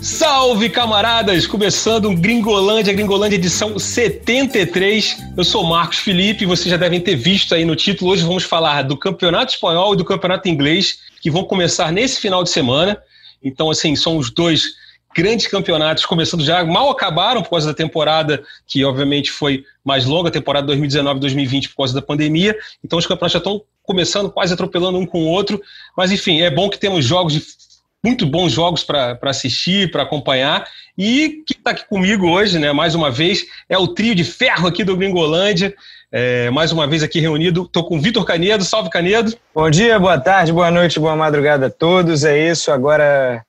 Salve camaradas! Começando um Gringolândia, Gringolândia edição 73. Eu sou Marcos Felipe, vocês já devem ter visto aí no título. Hoje vamos falar do Campeonato Espanhol e do Campeonato Inglês, que vão começar nesse final de semana. Então, assim, são os dois grandes campeonatos começando já, mal acabaram por causa da temporada, que obviamente foi mais longa, a temporada 2019-2020 por causa da pandemia. Então, os campeonatos já estão começando quase atropelando um com o outro. Mas, enfim, é bom que temos jogos de muito bons jogos para assistir, para acompanhar. E que está aqui comigo hoje, né, mais uma vez, é o trio de ferro aqui do Gringolândia. É, mais uma vez aqui reunido. Estou com o Vitor Canedo. Salve, Canedo. Bom dia, boa tarde, boa noite, boa madrugada a todos. É isso, agora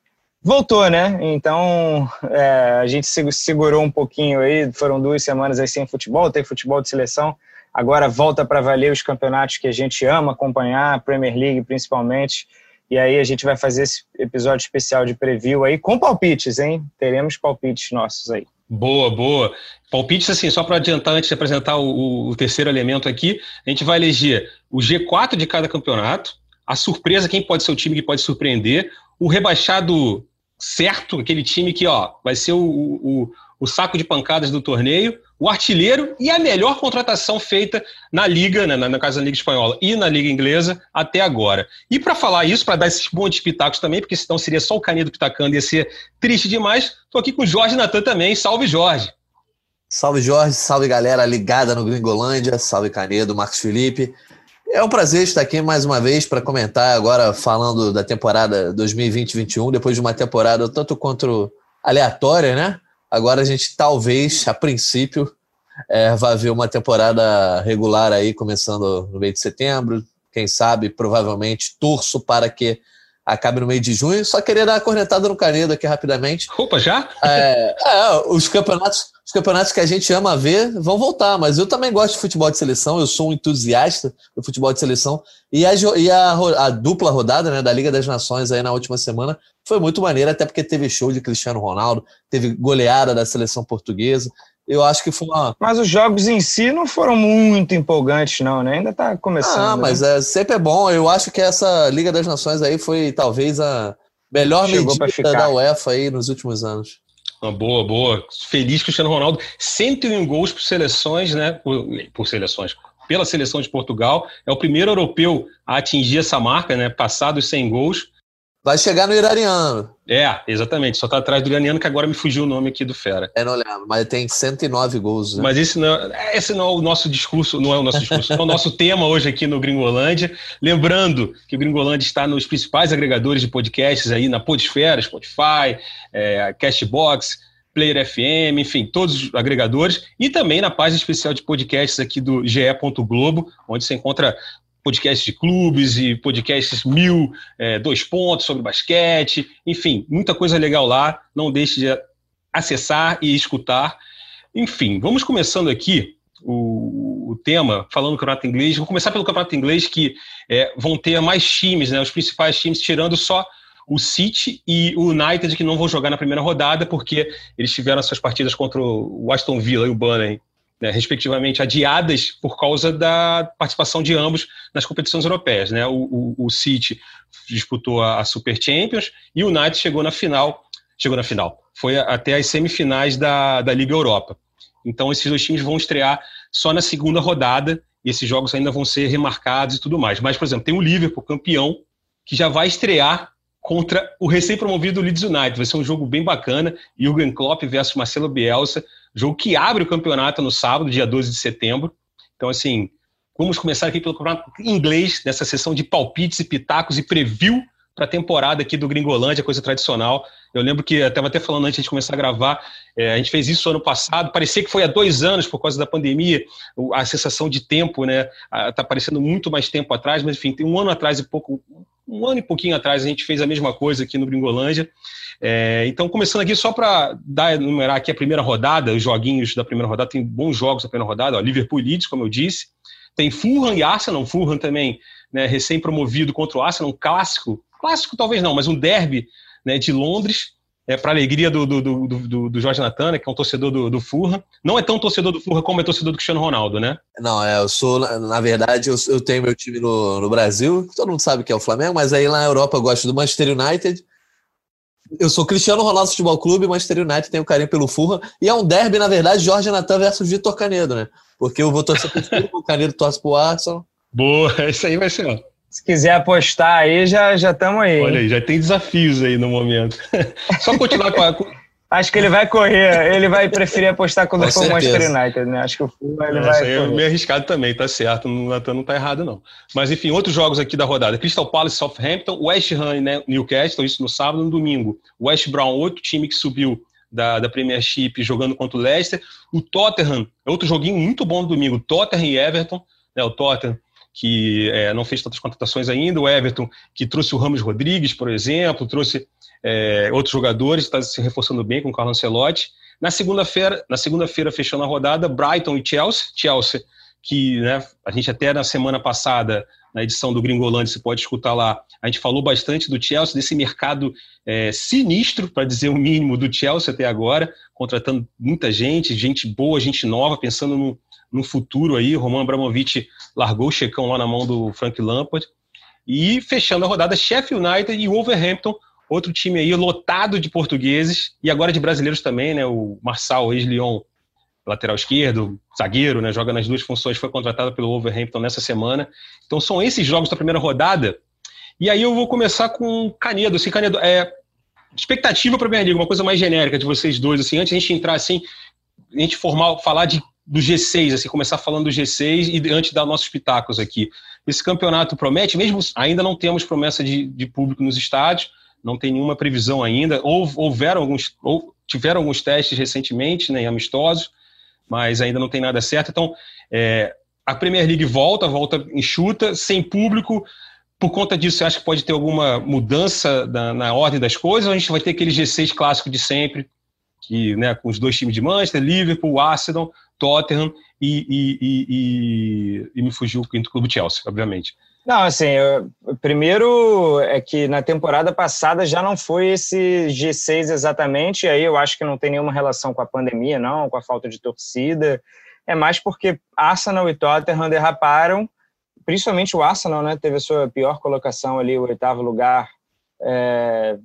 voltou, né? Então é, a gente segurou um pouquinho aí. Foram duas semanas aí sem futebol, tem futebol de seleção. Agora volta para valer os campeonatos que a gente ama acompanhar, Premier League principalmente. E aí a gente vai fazer esse episódio especial de preview aí com palpites, hein? Teremos palpites nossos aí. Boa, boa. Palpites, assim, só para adiantar, antes de apresentar o, o, terceiro elemento aqui, a gente vai eleger o G4 de cada campeonato, a surpresa, quem pode ser o time que pode surpreender, o rebaixado certo, aquele time que ó, vai ser o, o, o saco de pancadas do torneio, o artilheiro e a melhor contratação feita na Liga, né, na, na casa da Liga Espanhola e na Liga Inglesa até agora. E para falar isso, para dar esses bons pitacos também, porque senão seria só o Canedo pitacando, ia ser triste demais, estou aqui com o Jorge Natan também. Salve, Jorge! Salve, Jorge, salve galera ligada no Gringolândia, salve Canedo, Marcos Felipe. É um prazer estar aqui mais uma vez para comentar agora falando da temporada 2020-21, depois de uma temporada tanto quanto aleatória, né? Agora a gente talvez, a princípio, é, vai ver uma temporada regular aí começando no meio de setembro. Quem sabe, provavelmente, torço para que acabe no meio de junho. Só queria dar uma cornetada no Canedo aqui rapidamente. Opa, já? É, é, os campeonatos, os campeonatos que a gente ama ver vão voltar, mas eu também gosto de futebol de seleção, eu sou um entusiasta do futebol de seleção. E a, e a, a dupla rodada né, da Liga das Nações aí na última semana foi muito maneira, até porque teve show de Cristiano Ronaldo, teve goleada da seleção portuguesa. Eu acho que foi uma. Mas os jogos em si não foram muito empolgantes, não, né? Ainda tá começando. Ah, mas né? é, sempre é bom. Eu acho que essa Liga das Nações aí foi talvez a melhor Chegou medida da UEFA aí nos últimos anos. Uma boa, boa. Feliz Cristiano Ronaldo. 101 gols por seleções, né? Por, por seleções. Pela seleção de Portugal. É o primeiro europeu a atingir essa marca, né? Passados 100 gols. Vai chegar no iraniano. É, exatamente. Só tá atrás do iraniano, que agora me fugiu o nome aqui do Fera. É, não lembro, mas tem 109 gols. Né? Mas esse não, é, esse não é o nosso discurso, não é o nosso discurso, é o nosso tema hoje aqui no Gringolândia. Lembrando que o Gringolândia está nos principais agregadores de podcasts aí na Podesfera, Spotify, é, Castbox, Player FM, enfim, todos os agregadores, e também na página especial de podcasts aqui do GE. Globo, onde você encontra podcasts de clubes e podcasts mil, é, dois pontos sobre basquete, enfim, muita coisa legal lá. Não deixe de acessar e escutar. Enfim, vamos começando aqui o, o tema, falando do campeonato inglês. Vou começar pelo campeonato inglês, que é, vão ter mais times, né, os principais times, tirando só o City e o United, que não vão jogar na primeira rodada, porque eles tiveram suas partidas contra o Aston Villa e o Burnley né, respectivamente, adiadas por causa da participação de ambos nas competições europeias. Né? O, o, o City disputou a, a, Super Champions e o United chegou na final, chegou na final, foi até as semifinais da, da Liga Europa. Então esses dois times vão estrear só na segunda rodada e esses jogos ainda vão ser remarcados e tudo mais. Mas, por exemplo, tem o Liverpool campeão que já vai estrear contra o recém-promovido Leeds United. Vai ser um jogo bem bacana. Jürgen Klopp versus Marcelo Bielsa. Jogo que abre o campeonato no sábado, dia 12 de setembro. Então, assim, vamos começar aqui pelo campeonato inglês, nessa sessão de palpites e pitacos e preview para a temporada aqui do Gringolândia, coisa tradicional. Eu lembro que, estava até falando antes de começar a gravar, é, a gente fez isso ano passado, parecia que foi há dois anos por causa da pandemia, a sensação de tempo, né? Está parecendo muito mais tempo atrás, mas enfim, tem um ano atrás e pouco, um ano e pouquinho atrás a gente fez a mesma coisa aqui no Gringolândia. É, então, começando aqui, só para dar numerar aqui a primeira rodada, os joguinhos da primeira rodada, tem bons jogos da primeira rodada, ó, Liverpool Leeds, como eu disse, tem Fulham e Arsenal, Fulham também né, recém-promovido contra o Arsenal, um clássico, clássico talvez não, mas um derby né, de Londres, é, para alegria do, do, do, do, do Jorge Natana, que é um torcedor do, do Furra. Não é tão torcedor do Furra como é torcedor do Cristiano Ronaldo, né? Não, é, eu sou, na verdade, eu, eu tenho meu time no, no Brasil, todo mundo sabe que é o Flamengo, mas aí lá na Europa eu gosto do Manchester United. Eu sou Cristiano Ronaldo Futebol Clube, Manchester United tem um carinho pelo Furra. E é um derby, na verdade, Jorge Natan versus Vitor Canedo, né? Porque eu vou torcer pro Furra, o Canedo torce pro Arsenal. Boa, isso aí vai ser, ó. Se quiser apostar aí, já estamos aí. Olha aí, já tem desafios aí no momento. Só continuar com a. Acho que ele vai correr, ele vai preferir apostar quando for o Manchester United, né? Acho que o Fulham ele é, vai. Isso aí é meio arriscado também, tá certo. O Natan não tá errado, não. Mas enfim, outros jogos aqui da rodada: Crystal Palace, Southampton, West Ham né, Newcastle, isso no sábado e no domingo. West Brown, outro time que subiu da, da Premiership jogando contra o Leicester. O Tottenham, outro joguinho muito bom no domingo. Tottenham e Everton. Né, o Tottenham que é, não fez tantas contratações ainda, o Everton, que trouxe o Ramos Rodrigues, por exemplo, trouxe é, outros jogadores, está se reforçando bem com o Carlos Ancelotti. Na segunda-feira, na segunda-feira fechando a rodada, Brighton e Chelsea. Chelsea, que né, a gente até na semana passada, na edição do Gringolândia, você pode escutar lá, a gente falou bastante do Chelsea, desse mercado é, sinistro, para dizer o mínimo, do Chelsea até agora, contratando muita gente, gente boa, gente nova, pensando no, no futuro aí. Roman Abramovich largou o checão lá na mão do Frank Lampard. E fechando a rodada, Sheffield United e Wolverhampton, outro time aí lotado de portugueses e agora de brasileiros também, né? O Marçal, ex-Lyon, lateral esquerdo, zagueiro, né? Joga nas duas funções, foi contratado pelo Wolverhampton nessa semana. Então são esses jogos da primeira rodada. E aí eu vou começar com Canedo. Assim, Canedo, é expectativa para a Premier League, uma coisa mais genérica de vocês dois, assim, antes a gente entrar assim, a gente formar, falar de do G6, assim, começar falando do G6 e antes dar nossos pitacos aqui. Esse campeonato promete, mesmo ainda não temos promessa de, de público nos estádios, não tem nenhuma previsão ainda. Ou, houveram alguns, ou tiveram alguns testes recentemente, né, amistosos, mas ainda não tem nada certo. Então, é, a Premier League volta, volta enxuta, sem público. Por conta disso, você acha que pode ter alguma mudança na, na ordem das coisas? Ou a gente vai ter aquele G6 clássico de sempre, que, né, com os dois times de Manchester, Liverpool, Arsenal, Tottenham e, e, e, e me fugiu o quinto clube Chelsea, obviamente. Não, assim, eu, primeiro é que na temporada passada já não foi esse G6 exatamente, aí eu acho que não tem nenhuma relação com a pandemia, não, com a falta de torcida, é mais porque Arsenal e Tottenham derraparam, principalmente o Arsenal, né, teve a sua pior colocação ali, o oitavo lugar, é,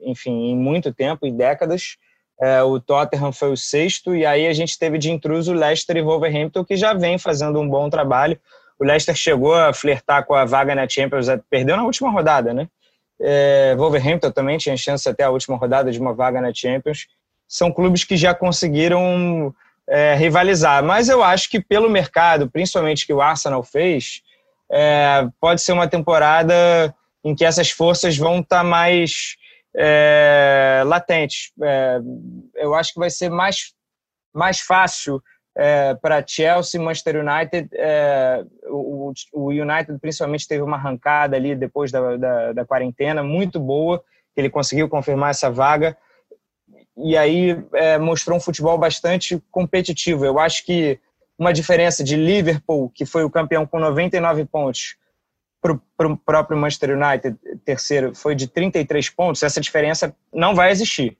enfim, em muito tempo, em décadas, é, o Tottenham foi o sexto, e aí a gente teve de intruso Leicester e Wolverhampton, que já vem fazendo um bom trabalho. O Leicester chegou a flertar com a vaga na Champions, perdeu na última rodada, né? É, Wolverhampton também tinha chance até a última rodada de uma vaga na Champions. São clubes que já conseguiram é, rivalizar, mas eu acho que pelo mercado, principalmente que o Arsenal fez, é, pode ser uma temporada em que essas forças vão estar tá mais é, latentes. É, eu acho que vai ser mais, mais fácil é, para Chelsea, Manchester United. É, o, o, United principalmente teve uma arrancada ali depois da, da, da, quarentena muito boa, ele conseguiu confirmar essa vaga. E aí é, mostrou um futebol bastante competitivo. Eu acho que uma diferença de Liverpool, que foi o campeão com 99 pontos, para o próprio Manchester United, terceiro, foi de 33 pontos, essa diferença não vai existir.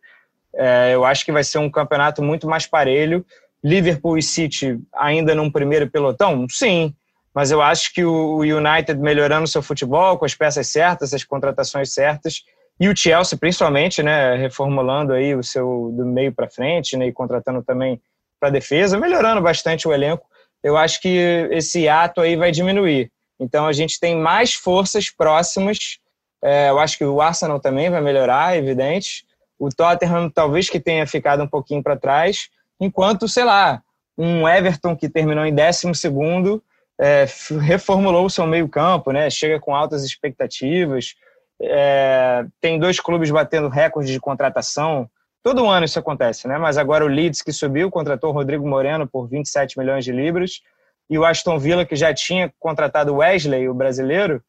É, eu acho que vai ser um campeonato muito mais parelho. Liverpool e City ainda num primeiro pelotão? Sim, mas eu acho que o United melhorando seu futebol, com as peças certas, as contratações certas, e o Chelsea principalmente, né, reformulando aí o seu do meio para frente, né, e contratando também para defesa, melhorando bastante o elenco. Eu acho que esse ato aí vai diminuir. Então a gente tem mais forças próximas. É, eu acho que o Arsenal também vai melhorar, é evidente. O Tottenham talvez que tenha ficado um pouquinho para trás, enquanto, sei lá, um Everton que terminou em 12 segundo é, reformulou o seu meio campo, né? chega com altas expectativas. É, tem dois clubes batendo recordes de contratação. Todo ano isso acontece, né? Mas agora o Leeds, que subiu, contratou o Rodrigo Moreno por 27 milhões de libras e o Aston Villa, que já tinha contratado o Wesley, o brasileiro,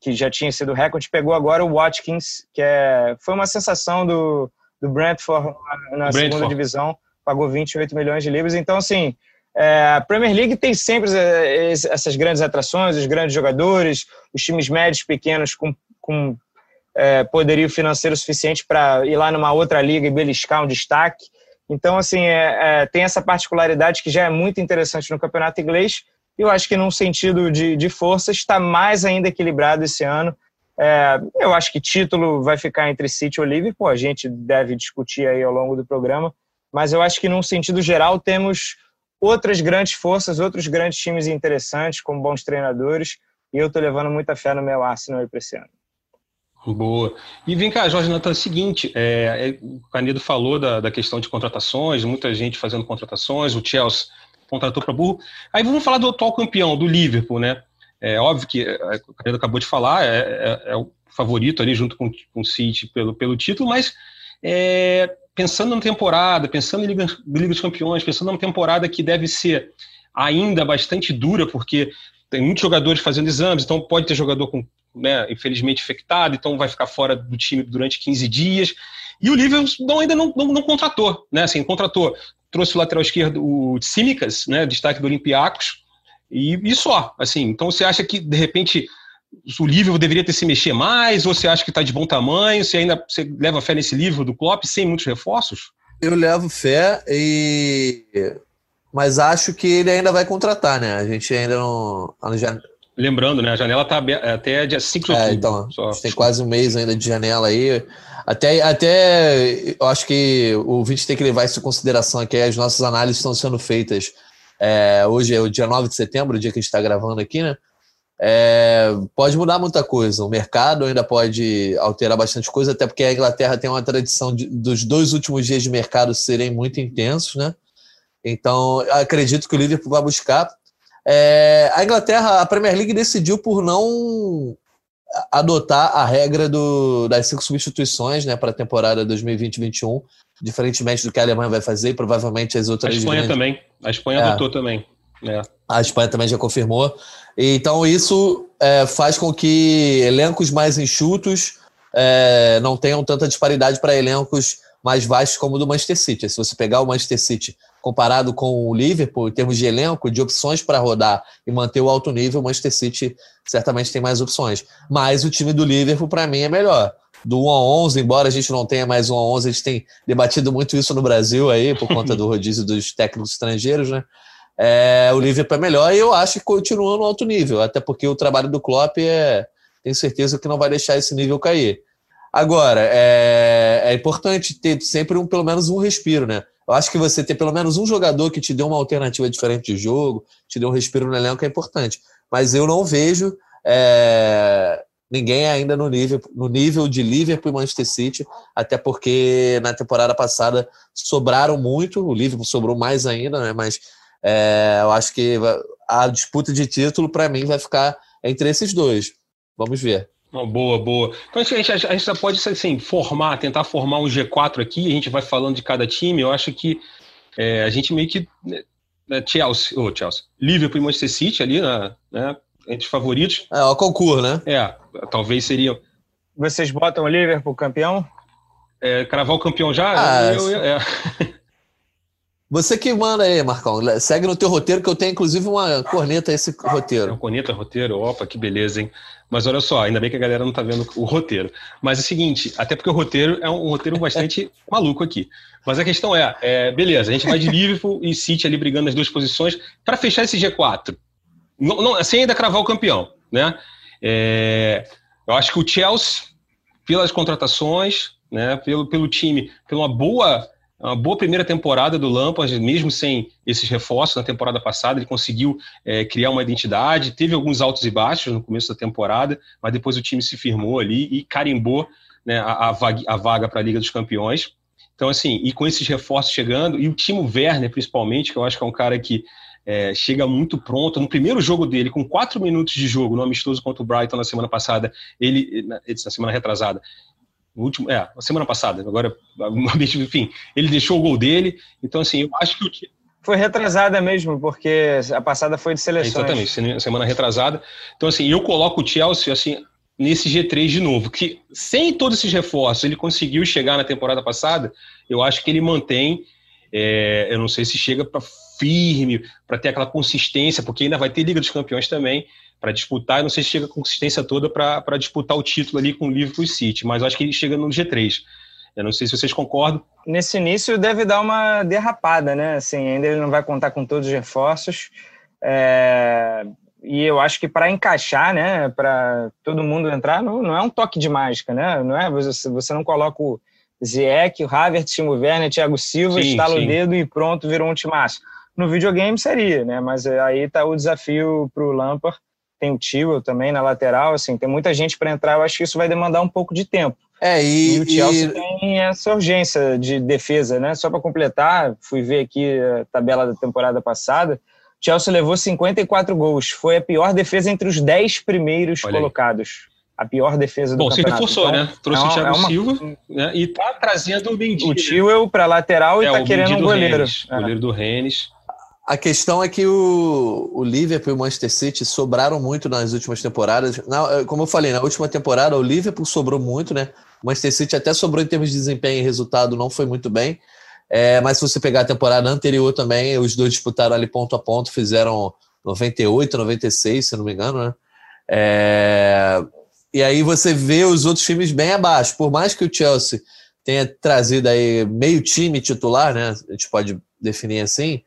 que já tinha sido recorde, pegou agora o Watkins, que é, foi uma sensação do, do Brentford na Brentford. segunda divisão, pagou 28 milhões de libras. Então, assim, é, a Premier League tem sempre essas grandes atrações, os grandes jogadores, os times médios, pequenos, com, com é, poderio financeiro suficiente para ir lá numa outra liga e beliscar um destaque. Então, assim, é, é, tem essa particularidade que já é muito interessante no campeonato inglês. E eu acho que, num sentido de, de força, está mais ainda equilibrado esse ano. É, eu acho que título vai ficar entre City e Liverpool, a gente deve discutir aí ao longo do programa, mas eu acho que, num sentido geral, temos outras grandes forças, outros grandes times interessantes, com bons treinadores, e eu estou levando muita fé no meu Arsenal para esse ano. Boa. E vem cá, Jorge Natan, é o seguinte, é, é, o Canedo falou da, da questão de contratações, muita gente fazendo contratações, o Chelsea contratou para burro. Aí vamos falar do atual campeão, do Liverpool, né? É óbvio que é, o Canedo acabou de falar, é, é, é, o favorito ali junto com, com o City pelo, pelo título, mas é, pensando na temporada, pensando em Liga, Liga dos Campeões, pensando numa temporada que deve ser ainda bastante dura, porque tem muitos jogadores fazendo exames, então pode ter jogador com né, infelizmente infectado, então vai ficar fora do time durante 15 dias. E o Liverpool ainda não, não, não, contratou, né? Assim, contratou, trouxe o lateral esquerdo, o Tsimikas, né, destaque do Olympiacos, e, e só, assim. Então você acha que, de repente, o Liverpool deveria ter se mexer mais, ou você acha que está de bom tamanho, você ainda você leva fé nesse livro do Klopp sem muitos reforços? Eu levo fé e mas acho que ele ainda vai contratar, né? A gente ainda não. Lembrando, né? A janela está até dia 5 de é, outubro. Então, só. tem quase um mês ainda de janela aí. Até, até eu acho que o ouvinte tem que levar isso em consideração aqui. As nossas análises estão sendo feitas. É, hoje é o dia 9 de setembro, o dia que a gente está gravando aqui, né? É, pode mudar muita coisa. O mercado ainda pode alterar bastante coisa, até porque a Inglaterra tem uma tradição de, dos dois últimos dias de mercado serem muito intensos, né? Então, acredito que o Liverpool vai buscar. É, a Inglaterra, a Premier League decidiu por não adotar a regra do, das cinco substituições né, para a temporada 2020-21, diferentemente do que a Alemanha vai fazer e provavelmente as outras. A Espanha grandes... também. A Espanha é. adotou também. É. A Espanha também já confirmou. Então, isso é, faz com que elencos mais enxutos é, não tenham tanta disparidade para elencos mais vastos como o do Manchester City. Se você pegar o Manchester City comparado com o Liverpool, em termos de elenco, de opções para rodar e manter o alto nível, o Manchester City certamente tem mais opções. Mas o time do Liverpool, para mim, é melhor. Do 1 a 11, embora a gente não tenha mais 1 a 11, a gente tem debatido muito isso no Brasil aí, por conta do rodízio dos técnicos estrangeiros, né? É, o Liverpool é melhor e eu acho que continua no alto nível, até porque o trabalho do Klopp é, tenho certeza que não vai deixar esse nível cair. Agora, é, é importante ter sempre um, pelo menos um respiro, né? Eu acho que você ter pelo menos um jogador que te dê uma alternativa diferente de jogo, te dê um respiro no elenco é importante. Mas eu não vejo é, ninguém ainda no nível, no nível de Liverpool e Manchester City, até porque na temporada passada sobraram muito, o Liverpool sobrou mais ainda, né? Mas é, eu acho que a disputa de título, para mim, vai ficar entre esses dois. Vamos ver. Oh, boa, boa. Então a gente, a gente já pode assim, formar, tentar formar um G4 aqui, a gente vai falando de cada time. Eu acho que é, a gente meio que. Né, né Chelsea, oh, Chelsea, Liverpool e Manchester City ali, né, né, entre os favoritos. É, o concurso, né? É, talvez seriam. Vocês botam o Liverpool campeão? É, cravar o campeão já? Ah, eu, eu, é. Você que manda aí, Marcão. Segue no teu roteiro, que eu tenho inclusive uma corneta esse roteiro. É uma corneta, roteiro, opa, que beleza, hein? Mas olha só, ainda bem que a galera não tá vendo o roteiro. Mas é o seguinte, até porque o roteiro é um roteiro bastante maluco aqui. Mas a questão é, é, beleza, a gente vai de Liverpool e City ali brigando nas duas posições para fechar esse G4. Não, não, sem ainda cravar o campeão, né? É, eu acho que o Chelsea, pelas contratações, né, pelo, pelo time, pela uma boa uma boa primeira temporada do Lampard, mesmo sem esses reforços na temporada passada, ele conseguiu é, criar uma identidade, teve alguns altos e baixos no começo da temporada, mas depois o time se firmou ali e carimbou né, a, a, vaga, para a Liga dos Campeões. Então, assim, e com esses reforços chegando, e o Timo Werner, principalmente, que eu acho que é um cara que é, chega muito pronto. No primeiro jogo dele, com quatro minutos de jogo, no amistoso contra o Brighton na semana passada, ele, na semana retrasada, no último, é, a semana passada, agora, enfim, ele deixou o gol dele, então assim, eu acho que o foi retrasada mesmo, porque a passada foi de seleções. exatamente, semana retrasada. Então, assim, eu coloco o Chelsea, assim, nesse G3 de novo, que sem todos esses reforços, ele conseguiu chegar na temporada passada, eu acho que ele mantém, é, eu não sei se chega para firme, para ter aquela consistência, porque ainda vai ter Liga dos Campeões também para disputar. Eu não sei se chega com consistência toda para disputar o título ali com o Liverpool City, mas acho que ele chega no G3. Eu não sei se vocês concordam. Nesse início deve dar uma derrapada, né? Assim, ainda ele não vai contar com todos os reforços. É... E eu acho que para encaixar, né, para todo mundo entrar, não, não, é um toque de mágica, né? Não é você, você não coloca o Zieck, o Havertz, Timo Werner, Thiago Silva, sim, estala sim. o dedo e pronto, virou um timaço. No videogame seria, né? Mas aí está o desafio para o Lampard. Tem o Tio também na lateral, assim, tem muita gente para entrar. Eu acho que isso vai demandar um pouco de tempo. É, e, e o Chelsea e... tem essa urgência de defesa, né? Só para completar, fui ver aqui a tabela da temporada passada. O Chelsea levou 54 gols. Foi a pior defesa entre os 10 primeiros Olha colocados. Aí. A pior defesa do Bom, campeonato. Bom, se reforçou, então, né? Trouxe é uma, o Thiago é uma... Silva né? e tá trazendo o Mendy. O Tio né? para lateral e é, tá querendo um goleiro. Rennes, é. Goleiro do Rennes. A questão é que o, o Liverpool e o Manchester City sobraram muito nas últimas temporadas. Na, como eu falei, na última temporada o Liverpool sobrou muito, né? O Manchester City até sobrou em termos de desempenho e resultado, não foi muito bem. É, mas se você pegar a temporada anterior também, os dois disputaram ali ponto a ponto, fizeram 98, 96, se não me engano, né? É, e aí você vê os outros times bem abaixo. Por mais que o Chelsea tenha trazido aí meio time titular, né? A gente pode definir assim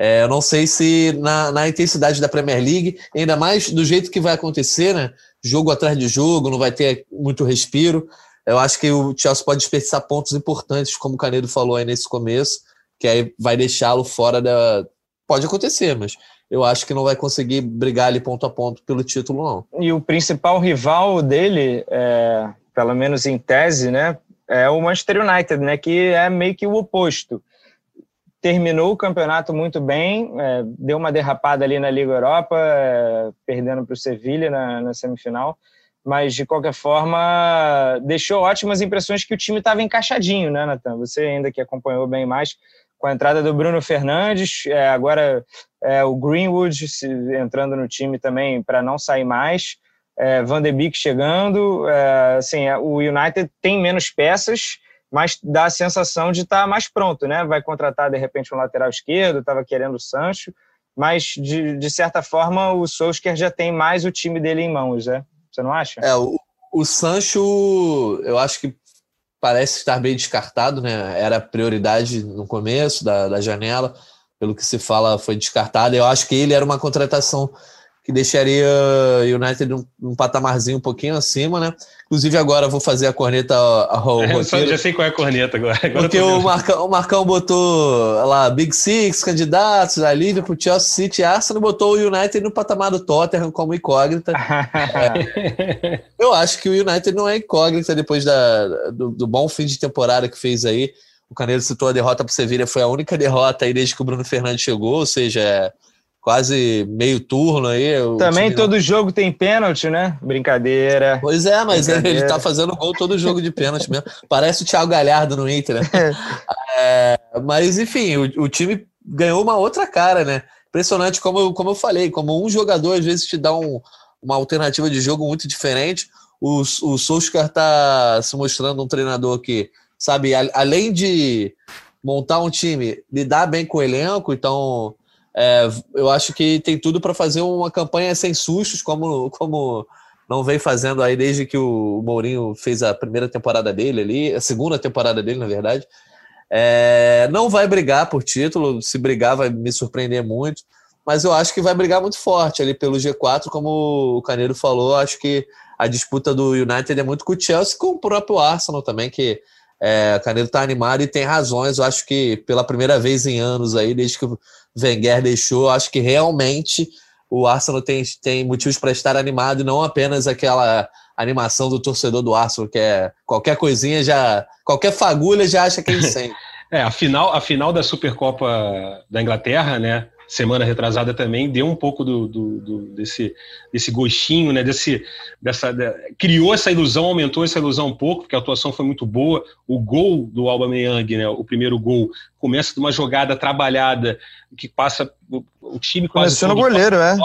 é, eu não sei se na, na, intensidade da Premier League, ainda mais do jeito que vai acontecer, né? Jogo atrás de jogo, não vai ter muito respiro. Eu acho que o Chelsea pode desperdiçar pontos importantes, como o Canedo falou aí nesse começo, que aí vai deixá-lo fora da. Pode acontecer, mas eu acho que não vai conseguir brigar ali ponto a ponto pelo título, não. E o principal rival dele, é, pelo menos em tese, né, é o Manchester United, né, que é meio que o oposto terminou o campeonato muito bem, é, deu uma derrapada ali na Liga Europa, é, perdendo para o Sevilha na, na, semifinal, mas de qualquer forma deixou ótimas impressões que o time estava encaixadinho, né, Natan? Você ainda que acompanhou bem mais com a entrada do Bruno Fernandes, é, agora é, o Greenwood se, entrando no time também para não sair mais, é, Van de Beek chegando, é, assim, o United tem menos peças mas dá a sensação de estar tá mais pronto, né? Vai contratar, de repente, um lateral esquerdo, estava querendo o Sancho, mas, de, de certa forma, o Solskjaer já tem mais o time dele em mãos, né? Você não acha? É, o, o Sancho, eu acho que parece estar bem descartado, né? Era prioridade no começo da, da janela, pelo que se fala, foi descartado. Eu acho que ele era uma contratação que deixaria o United num, num, patamarzinho um pouquinho acima, né? Inclusive agora vou fazer a corneta ao, é, Eu já sei qual é a corneta agora. agora porque o Marcão, o Marcão botou lá Big Six, candidatos, a Liverpool, Chelsea City, Arsenal, botou o United no patamar do Tottenham como incógnita. é. Eu acho que o United não é incógnita depois da, do, do bom fim de temporada que fez aí. O Caneiro citou a derrota para o Sevilla, foi a única derrota aí desde que o Bruno Fernandes chegou, ou seja, é quase meio turno aí. Também todo não... jogo tem pênalti, né? Brincadeira. Pois é, mas Brincadeira. ele tá fazendo gol todo jogo de pênalti mesmo. Parece o Thiago Galhardo no Inter, né? é, mas, enfim, o, o, time ganhou uma outra cara, né? Impressionante, como eu, como eu falei, como um jogador às vezes te dá um, uma alternativa de jogo muito diferente. O, o Solskjaer tá se mostrando um treinador que, sabe, a, além de montar um time, lidar bem com o elenco, então é, eu acho que tem tudo para fazer uma campanha sem sustos, como, como não vem fazendo aí desde que o Mourinho fez a primeira temporada dele ali, a segunda temporada dele, na verdade. É, não vai brigar por título, se brigar vai me surpreender muito, mas eu acho que vai brigar muito forte ali pelo G4, como o Caneiro falou, acho que a disputa do United é muito com o Chelsea, com o próprio Arsenal também, que é, o Caneiro está animado e tem razões, eu acho que pela primeira vez em anos aí, desde que Wenger deixou, acho que realmente o Arsenal tem, tem motivos para estar animado e não apenas aquela animação do torcedor do Arsenal, que é qualquer coisinha já, qualquer fagulha já acha que é incêndio. é, a final, a final da Supercopa da Inglaterra, né? Semana retrasada também deu um pouco do, do, do, desse, desse gostinho, né? Desse, dessa, criou essa ilusão, aumentou essa ilusão um pouco, porque a atuação foi muito boa. O gol do Alba Meyang, né? O primeiro gol começa de uma jogada trabalhada que passa o, o time quase começou no goleiro, é.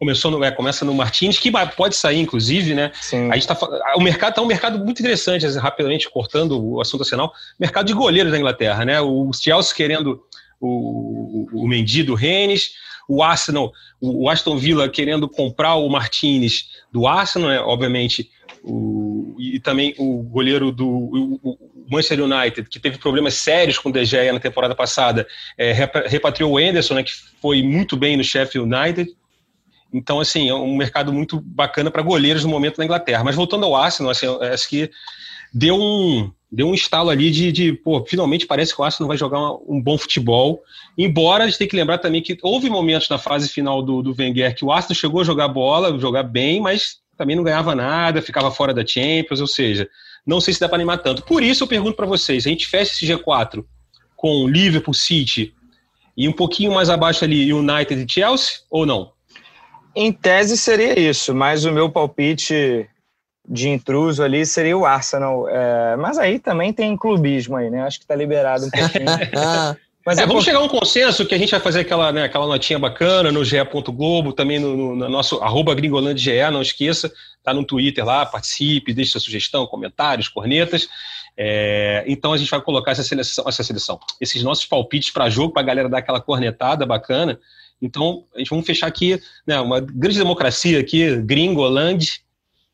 Começou no, é, começa no Martins, que pode sair, inclusive, né? Sim. A gente tá, o mercado está um mercado muito interessante, rapidamente cortando o assunto nacional. Mercado de goleiros da Inglaterra, né? O Chelsea querendo o, o, Mendy do Rennes, o Arsenal, o, o Aston Villa querendo comprar o Martinez do Arsenal, né? obviamente, o, e também o goleiro do o, Manchester United, que teve problemas sérios com o De Gea na temporada passada, é, repatriou o Anderson, né, que foi muito bem no Sheffield United. Então, assim, é um mercado muito bacana para goleiros no momento na Inglaterra. Mas voltando ao Arsenal, assim, acho que deu um, deu um estalo ali de, de, pô, finalmente parece que o Arsenal vai jogar um, bom futebol. Embora a gente tenha que lembrar também que houve momentos na fase final do, do Wenger que o Arsenal chegou a jogar bola, jogar bem, mas também não ganhava nada, ficava fora da Champions, ou seja, não sei se dá para animar tanto. Por isso eu pergunto para vocês, a gente fecha esse G4 com Liverpool, City e um pouquinho mais abaixo ali United e Chelsea ou não? Em tese seria isso, mas o meu palpite de intruso ali seria o Arsenal. É, mas aí também tem clubismo aí, né? Acho que está liberado um pouquinho. Mas é, vamos chegar a um consenso que a gente vai fazer aquela, né, aquela notinha bacana no GE. Globo, também no, no, no nosso arroba não esqueça, tá no Twitter lá, participe, deixe sua sugestão, comentários, cornetas. É, então a gente vai colocar essa seleção, essa seleção, esses nossos palpites para jogo, para a galera dar aquela cornetada bacana. Então, a gente vamos fechar aqui, né, uma grande democracia aqui, Gringoland,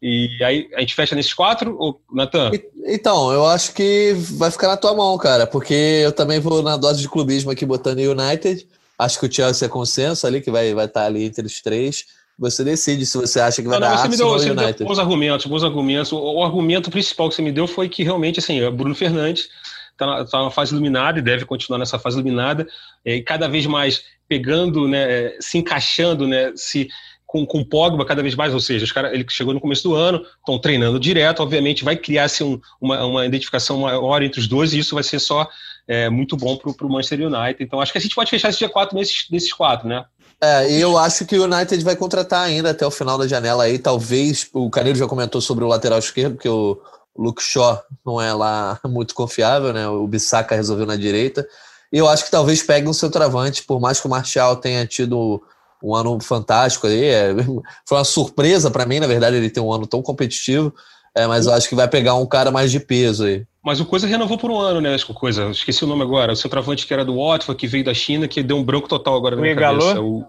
e aí a gente fecha nesses quatro, ou Natan? Então, eu acho que vai ficar na tua mão, cara, porque eu também vou na dose de clubismo aqui botando United. Acho que o Chelsea é consenso ali, que vai, vai estar ali entre os três. Você decide se você acha que vai não, dar não, você me deu, você United. Me deu bons argumentos, bons argumentos. O, o, argumento principal que você me deu foi que realmente, assim, o Bruno Fernandes está na, tá na fase iluminada e deve continuar nessa fase iluminada, e cada vez mais pegando, né, se encaixando, né, se com, com Pogba cada vez mais, ou seja, os cara, ele chegou no começo do ano, estão treinando direto, obviamente vai criar-se um, uma, uma identificação maior entre os dois e isso vai ser só é, muito bom para o Manchester United. Então acho que a gente pode fechar esse dia 4 nesses, nesses quatro, né? É, e eu acho que o United vai contratar ainda até o final da janela aí. Talvez, o Caneiro já comentou sobre o lateral esquerdo, porque o Luke Shaw não é lá muito confiável, né? O Bissaka resolveu na direita. E eu acho que talvez pegue um centroavante, por mais que o Martial tenha tido um ano fantástico aí. É, foi uma surpresa para mim, na verdade, ele ter um ano tão competitivo. É, mas eu acho que vai pegar um cara mais de peso aí. Mas o Coisa renovou por um ano, né? Coisa, esqueci o nome agora. O centroavante que era do Watford, que veio da China, que deu um branco total agora na minha cabeça. O...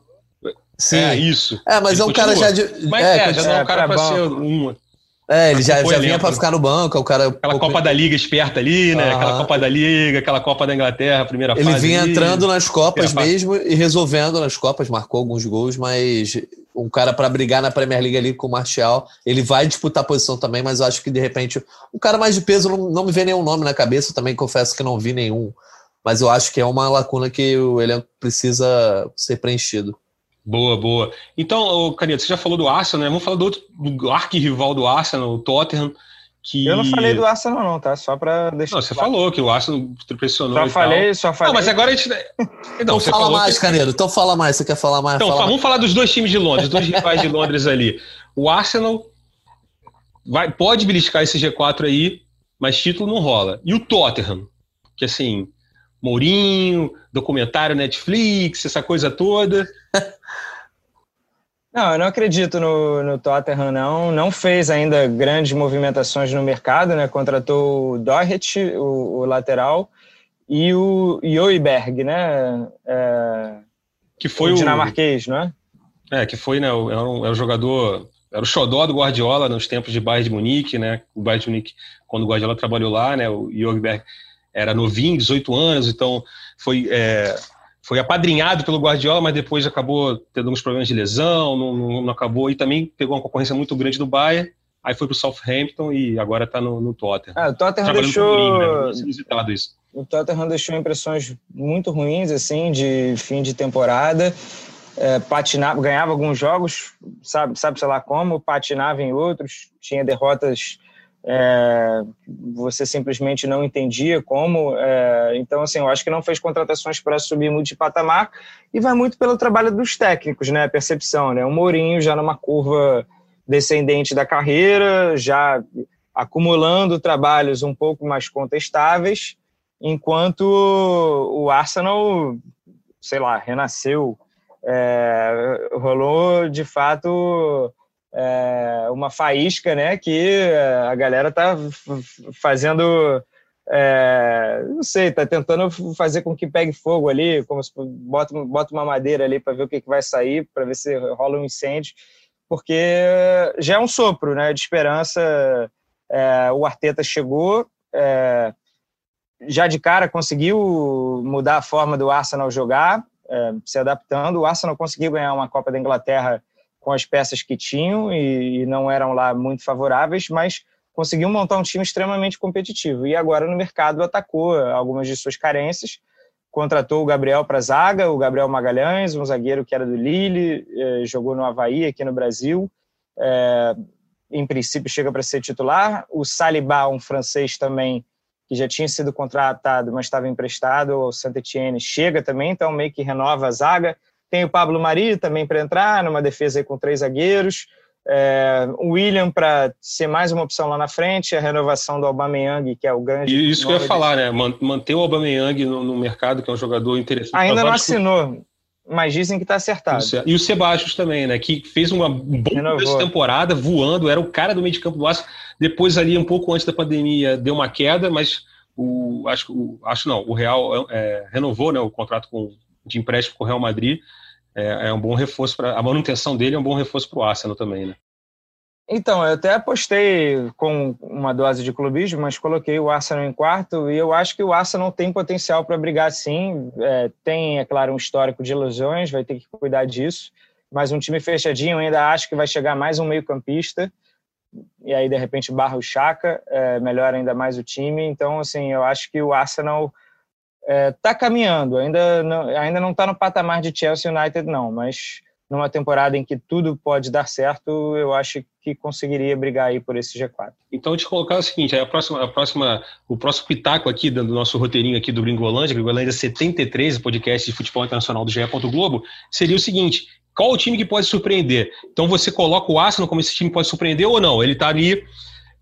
Sim. É, isso. É, mas ele é um continua. cara já de. Mas é, é já não é um cara para ser um. É, ele já, já vinha para ficar no banco, o cara... Aquela pouco... Copa da Liga esperta ali, né? Aquela Copa da Liga, aquela Copa da Inglaterra, primeira ele fase. Ele vinha ali, entrando nas Copas mesmo fase. e resolvendo nas Copas, marcou alguns gols, mas um cara para brigar na Premier League ali com o Martial, ele vai disputar a posição também, mas eu acho que de repente, um cara mais de peso, não, não me vê nenhum nome na cabeça, também confesso que não vi nenhum, mas eu acho que é uma lacuna que o elenco precisa ser preenchido. Boa, boa. Então, Caneta, você já falou do Arsenal, né? Vamos falar do outro do arquirrival do Arsenal, o Tottenham. Que... Eu não falei do Arsenal, não, tá? Só para deixar. Não, você claro. falou que o Arsenal pressionou. Só falei, tal. só falei. Não, mas agora a gente. Não, então fala mais, que... Canedo. Então fala mais. Você quer falar mais? Então, fala vamos mais. falar dos dois times de Londres, dois rivais de Londres ali. O Arsenal vai, pode beliscar esse G4 aí, mas título não rola. E o Tottenham, que assim, Mourinho, documentário Netflix, essa coisa toda. Não, eu não acredito no, no Tottenham, não. Não fez ainda grandes movimentações no mercado, né? Contratou o Doherty, o, o lateral, e o Joiberg, né? É, que foi o dinamarquês, o, não é? É, que foi, né? Era um, era um jogador, era o xodó do Guardiola nos tempos de Bayern de Munique, né? O Bayern de Munique, quando o Guardiola trabalhou lá, né? O Joiberg era novinho, 18 anos, então foi... É, foi apadrinhado pelo Guardiola, mas depois acabou tendo uns problemas de lesão, não, não, não acabou, e também pegou uma concorrência muito grande do Bayern, aí foi para o Southampton e agora está no, no Tottenham. Ah, o Tottenham deixou... Né? isso. O Tottenham deixou impressões muito ruins, assim, de fim de temporada, é, patinava, ganhava alguns jogos, sabe, sabe sei lá como, patinava em outros, tinha derrotas é, você simplesmente não entendia como. É, então, assim, eu acho que não fez contratações para subir muito de patamar e vai muito pelo trabalho dos técnicos, né? A percepção, né? O Mourinho já numa curva descendente da carreira, já acumulando trabalhos um pouco mais contestáveis, enquanto o Arsenal, sei lá, renasceu. É, rolou de fato é, uma faísca, né? Que a galera tá fazendo É, não sei, tá tentando fazer com que pegue fogo ali, como se bota, bota uma madeira ali para ver o que, que vai sair, para ver se rola um incêndio, porque já é um sopro né, de esperança. É, o Arteta chegou, é, já de cara conseguiu mudar a forma do Arsenal jogar, é, se adaptando. O Arsenal conseguiu ganhar uma Copa da Inglaterra com as peças que tinham e, e não eram lá muito favoráveis, mas conseguiu montar um time extremamente competitivo. E agora no mercado atacou algumas de suas carências, contratou o Gabriel para zaga, o Gabriel Magalhães, um zagueiro que era do Lille, eh, jogou no Havaí aqui no Brasil. Eh, em princípio chega para ser titular. O Saliba, um francês também que já tinha sido contratado, mas estava emprestado ao Saint-Etienne, chega também, então meio que renova a zaga. Tem o Pablo Mari também para entrar, numa defesa com três zagueiros. É, o William para ser mais uma opção lá na frente, a renovação do Aubameyang, que é o grande. E isso que eu ia falar, desse... né? Manter o Aubameyang no, no mercado, que é um jogador interessante. Ainda não assinou, mas dizem que está acertado. E o Sebastião também, né? Que fez uma boa temporada voando, era o cara do meio de campo do Aço. Depois, ali, um pouco antes da pandemia, deu uma queda, mas o, acho, o, acho não, o Real é, renovou né, o contrato com, de empréstimo com o Real Madrid é, é um bom reforço para a manutenção dele é um bom reforço para o Arsenal também, né? Então, eu até apostei com uma dose de clubismo, mas coloquei o Arsenal em quarto e eu acho que o Arsenal tem potencial para brigar sim. É, tem, é claro, um histórico de ilusões, vai ter que cuidar disso, mas um time fechadinho ainda acho que vai chegar mais um meio-campista e aí de repente barra o Chaka, é, melhora ainda mais o time. Então, assim, eu acho que o Arsenal está é, tá caminhando, ainda não, ainda não está no patamar de Chelsea United, não, mas numa temporada em que tudo pode dar certo, eu acho que conseguiria brigar aí por esse G4. Então, te colocar o seguinte, a próxima, a próxima, o próximo pitaco aqui do nosso roteirinho aqui do Gringolândia, Gringolândia 73, o podcast de futebol internacional do GE. Globo, seria o seguinte, qual o time que pode surpreender? Então você coloca o Arsenal como esse time pode surpreender ou não? Ele está ali,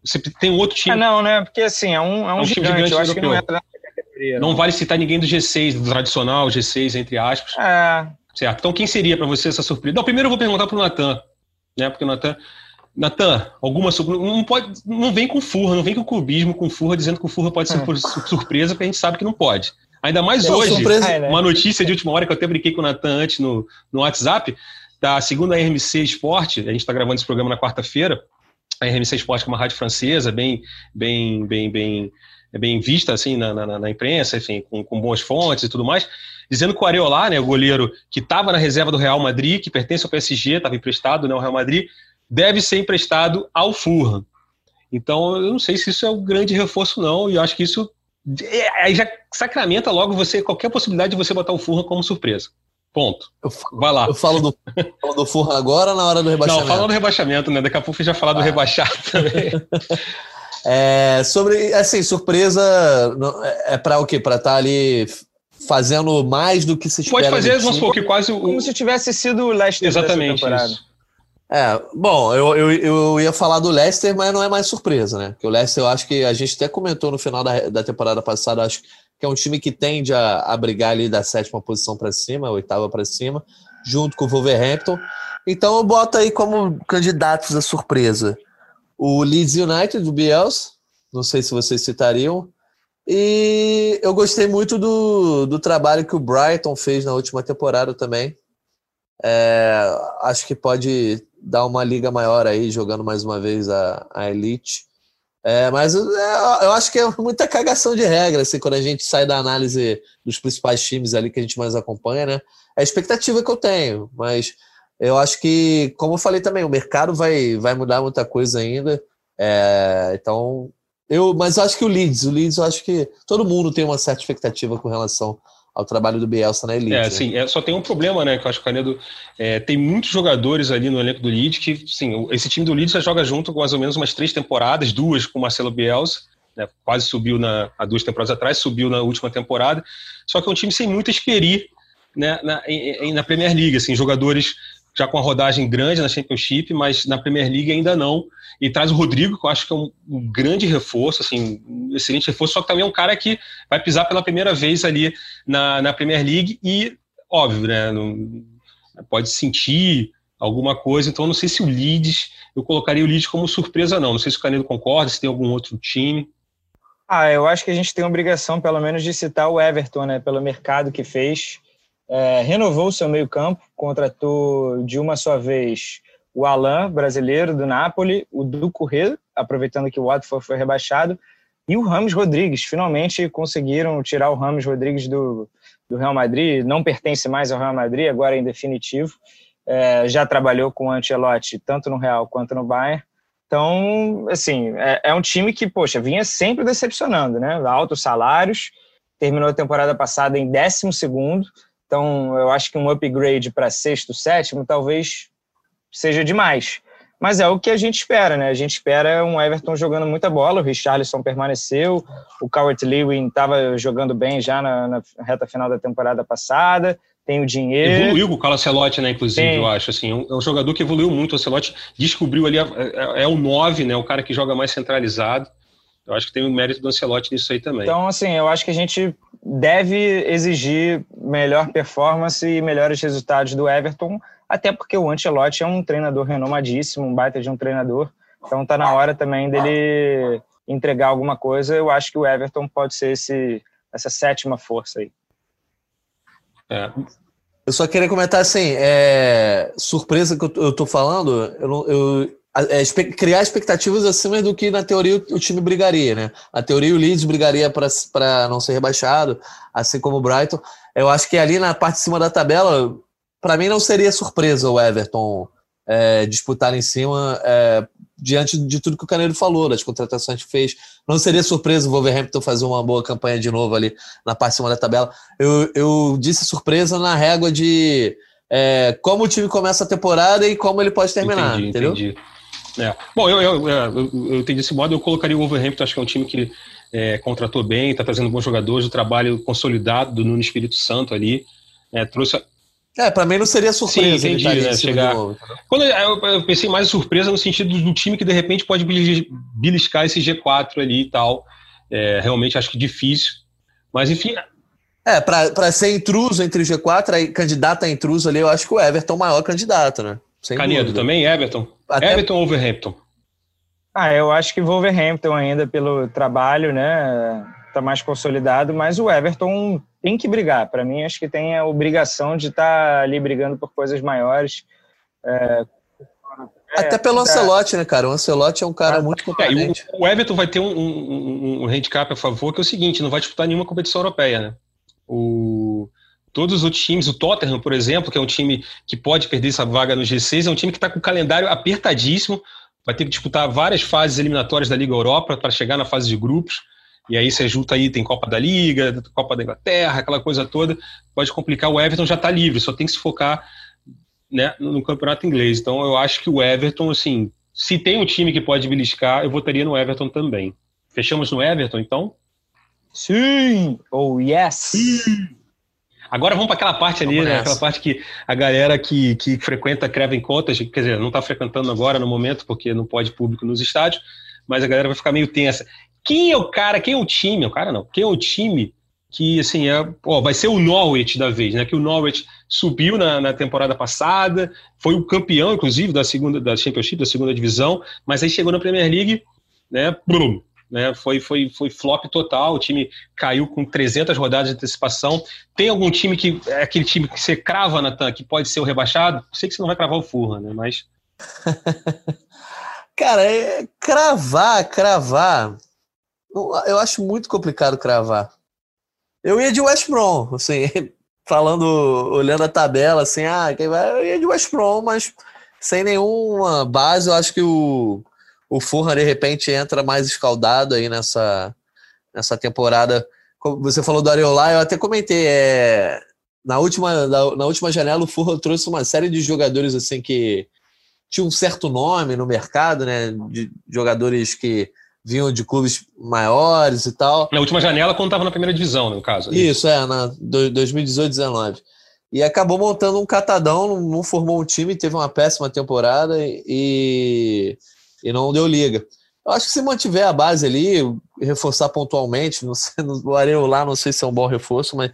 você tem outro time... Ah, não, né? Porque assim, é um, é um, é um gigante, gigante, eu acho europeu. que não entra categoria. Não, não vale citar ninguém do G6, do tradicional G6, entre aspas. É. Certo. Então, quem seria para você essa surpresa? Não, primeiro eu vou perguntar para o Natan, né? Porque o Natan. Natan, alguma surpresa. Não, pode, não vem com furra, não vem com cubismo, com furra, dizendo que o furra pode ser por surpresa, porque a gente sabe que não pode. Ainda mais é, hoje, surpresa. É, né? uma notícia de última hora que eu até brinquei com o Natan antes no, no WhatsApp, da segunda RMC Esporte, a gente está gravando esse programa na quarta-feira, a RMC Esporte é uma rádio francesa, bem, bem, bem, bem é bem vista assim na, na, na imprensa, enfim, com, com, boas fontes e tudo mais, dizendo que o Areola, né, o goleiro que estava na reserva do Real Madrid, que pertence ao PSG, estava emprestado né, ao Real Madrid, deve ser emprestado ao Fulham. Então, eu não sei se isso é um grande reforço, não, e eu acho que isso é, aí já sacramenta logo você qualquer possibilidade de você botar o Fulham como surpresa. Ponto. Eu, Vai lá. Eu falo do, falo do Fulham agora na hora do rebaixamento? Não, falando do rebaixamento, né? Daqui a pouco eu já falar ah. do rebaixado também. É, sobre, assim, surpresa é, é para o quê? Para estar tá ali fazendo mais do que se espera. Pode fazer, vamos supor, que quase o... Como se tivesse sido o Leicester Exatamente isso. É, bom, eu, eu, eu ia falar do Leicester, mas não é mais surpresa, né? Porque o Leicester, eu acho que a gente até comentou no final da, da temporada passada, acho que é um time que tende a, a brigar ali da sétima posição para cima, oitava para cima, junto com o Wolverhampton. Então eu boto aí como candidatos à surpresa o Leeds United, do Bielsa, não sei se vocês citariam, e eu gostei muito do, do trabalho que o Brighton fez na última temporada também. É, acho que pode dar uma liga maior aí, jogando mais uma vez a, a Elite. É, mas é, eu acho que é muita cagação de regra, assim, quando a gente sai da análise dos principais times ali que a gente mais acompanha, né? É a expectativa que eu tenho, mas eu acho que, como eu falei também, o mercado vai, vai mudar muita coisa ainda. É, então, eu, mas eu acho que o Leeds, o Leeds, eu acho que todo mundo tem uma certa expectativa com relação ao trabalho do Bielsa na Elite. É, né? sim, é, só tem um problema, né? Que eu acho que o Canedo é, tem muitos jogadores ali no elenco do Leeds que, sim, esse time do Leeds já joga junto com mais ou menos umas três temporadas, duas com o Marcelo Bielsa, né, quase subiu na, há duas temporadas atrás, subiu na última temporada, só que é um time sem muita experiência né, na, na Premier League, assim, jogadores já com a rodagem grande na Championship, mas na Premier League ainda não. E traz o Rodrigo, que eu acho que é um, um, grande reforço, assim, um excelente reforço, só que também é um cara que vai pisar pela primeira vez ali na, na Premier League e, óbvio, né, não, pode sentir alguma coisa, então não sei se o Leeds, eu colocaria o Leeds como surpresa não, não sei se o Canedo concorda, se tem algum outro time. Ah, eu acho que a gente tem obrigação, pelo menos, de citar o Everton, né? Pelo mercado que fez. É, renovou seu meio-campo, contratou de uma só vez o Alain, brasileiro do Napoli, o Ducouré, aproveitando que o Watford foi rebaixado, e o Ramos Rodrigues. Finalmente conseguiram tirar o Ramos Rodrigues do, do Real Madrid, não pertence mais ao Real Madrid, agora em definitivo. É, já trabalhou com o Ancelotti tanto no Real quanto no Bayern. Então, assim, é, é, um time que, poxa, vinha sempre decepcionando, né? Altos salários, terminou a temporada passada em 12 segundo, então eu acho que um upgrade para sexto, sétimo, talvez seja demais. Mas é o que a gente espera, né? A gente espera um Everton jogando muita bola. O Richarlison permaneceu, o Cowart Lewin estava jogando bem já na, na, reta final da temporada passada. Tem o dinheiro. Evoluiu com o Carlos Ancelotti, né? Inclusive, tem. eu acho. Assim, é um, é jogador que evoluiu muito. O Ancelotti descobriu ali, é, é o 9, né? O cara que joga mais centralizado. Eu acho que tem o mérito do Ancelotti nisso aí também. Então, assim, eu acho que a gente deve exigir melhor performance e melhores resultados do Everton até porque o Ancelotti é um treinador renomadíssimo, um baita de um treinador, então tá na hora também dele entregar alguma coisa. Eu acho que o Everton pode ser esse, essa sétima força aí. É. Eu só queria comentar assim, é, surpresa que eu, eu tô falando, eu, eu criar expectativas acima do que na teoria o, time brigaria, né? A teoria o Leeds brigaria para não ser rebaixado, assim como o Brighton. Eu acho que ali na parte de cima da tabela para mim não seria surpresa o Everton é, disputar em cima é, diante de tudo que o Caneiro falou, das contratações que fez. Não seria surpresa o Wolverhampton fazer uma boa campanha de novo ali na parte de cima da tabela. Eu, eu disse surpresa na régua de é, como o time começa a temporada e como ele pode terminar, entendi, entendeu? Entendi. É. Bom, eu, eu, eu, eu, entendi desse modo, eu colocaria o Wolverhampton, acho que é um time que é, contratou bem, está trazendo bons jogadores, o trabalho consolidado do Nuno Espírito Santo ali. É, trouxe é, pra mim não seria surpresa. Sim, entendi, né? Chegar... Quando eu pensei mais em surpresa no sentido do time que de repente pode beliscar esse G4 ali e tal. É, realmente acho que difícil. Mas enfim. É, pra, pra ser intruso entre o G4, aí, candidato a intruso ali, eu acho que o Everton é o maior candidato, né? Sem Canedo dúvida. também, Everton? Até... Everton ou Overhampton? Ah, eu acho que Wolverhampton ainda pelo trabalho, né? Tá mais consolidado, mas o Everton tem que brigar. Para mim, acho que tem a obrigação de estar tá ali brigando por coisas maiores. É, até pelo é, Ancelotti, né, cara? O Ancelotti é um cara muito competente. É, o, o, Everton vai ter um, um, um, handicap a favor, que é o seguinte, não vai disputar nenhuma competição europeia, né? O, todos os times, o Tottenham, por exemplo, que é um time que pode perder essa vaga no G6, é um time que está com o calendário apertadíssimo, vai ter que disputar várias fases eliminatórias da Liga Europa para chegar na fase de grupos. E aí você junta aí, tem Copa da Liga, Copa da Inglaterra, aquela coisa toda, pode complicar. O Everton já está livre, só tem que se focar né, no campeonato inglês. Então eu acho que o Everton, assim, se tem um time que pode beliscar, eu votaria no Everton também. Fechamos no Everton, então? Sim! Oh, yes! Agora vamos para aquela parte ali, né? Aquela parte que a galera que, que frequenta Craven Contas, quer dizer, não está frequentando agora no momento, porque não pode público nos estádios, mas a galera vai ficar meio tensa. Quem é o cara, quem é o time? O cara não, quem é o time que assim é, ó, vai ser o Norwich da vez, né? Que o Norwich subiu na, na, temporada passada, foi o campeão, inclusive, da segunda da Championship, da segunda divisão, mas aí chegou na Premier League, né? Brum, né? Foi, foi, foi flop total. O time caiu com 300 rodadas de antecipação. Tem algum time que é aquele time que você crava, Natan, que pode ser o rebaixado? Sei que você não vai cravar o Furra, né? Mas Cara, é, cravar, cravar eu acho muito complicado cravar. Eu ia de West Brom, assim, falando, olhando a tabela, assim, ah, quem vai? Eu ia de West Brom, mas sem nenhuma base, eu acho que o, o Fulham, de repente, entra mais escaldado aí nessa, nessa temporada. Como você falou do Areola, eu até comentei, é, na, última, na, na última janela o Fulham trouxe uma série de jogadores, assim, que tinha um certo nome no mercado, né, de jogadores que vinham de clubes maiores e tal. Na última janela, quando estava na primeira divisão, no caso. Isso, é, na 2018-19. E acabou montando um catadão, não formou um time, teve uma péssima temporada e, e não deu liga. Eu acho que se mantiver a base ali, reforçar pontualmente, não sei, o Areu lá, não sei se é um bom reforço, mas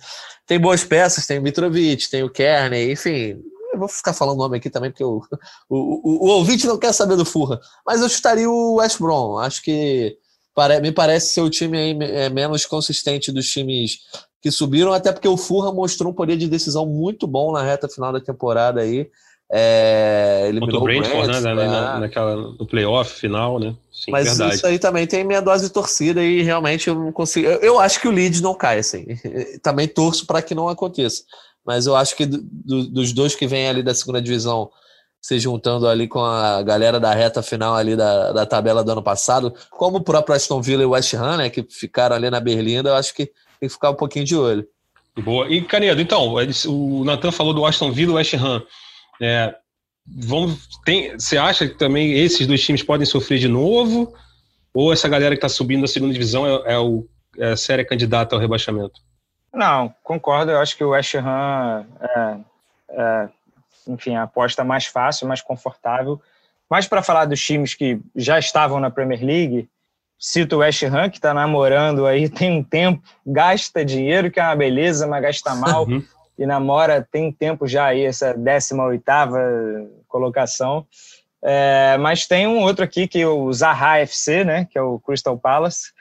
tem boas peças, tem o Mitrovic, tem o Kerney, enfim, eu vou ficar falando nome aqui também, porque o, o, o, o, ouvinte não quer saber do Furra. Mas eu chutaria o West Brom. Acho que me parece ser o time aí, é, menos consistente dos times que subiram, até porque o Furra mostrou um poder de decisão muito bom na reta final da temporada aí. É, Contra o Brentford, né? Na, na, naquela, no playoff final, né? Sim, Mas verdade. isso aí também tem minha dose de torcida e realmente eu não consigo. Eu, eu acho que o Leeds não cai, assim. também torço para que não aconteça. Mas eu acho que do, do, dos dois que vêm ali da segunda divisão se juntando ali com a galera da reta final ali da, da tabela do ano passado, como o próprio Aston Villa e West Ham, né, que ficaram ali na Berlinda, eu acho que tem que ficar um pouquinho de olho. Boa. E, Canedo, então, o Nathan falou do Aston Villa e West Ham. É, vamos, tem, você acha que também esses dois times podem sofrer de novo? Ou essa galera que está subindo da segunda divisão é, é, o, é a séria candidata ao rebaixamento? Não, concordo. Eu acho que o West Ham é, é enfim, a aposta mais fácil, mais confortável. Mas para falar dos times que já estavam na Premier League, cito o West Ham, que está namorando aí tem um tempo, gasta dinheiro, que é uma beleza, mas gasta mal. E namora tem tempo já aí, essa 18 colocação. É, mas tem um outro aqui, que é o Zaha FC, né, que é o Crystal Palace.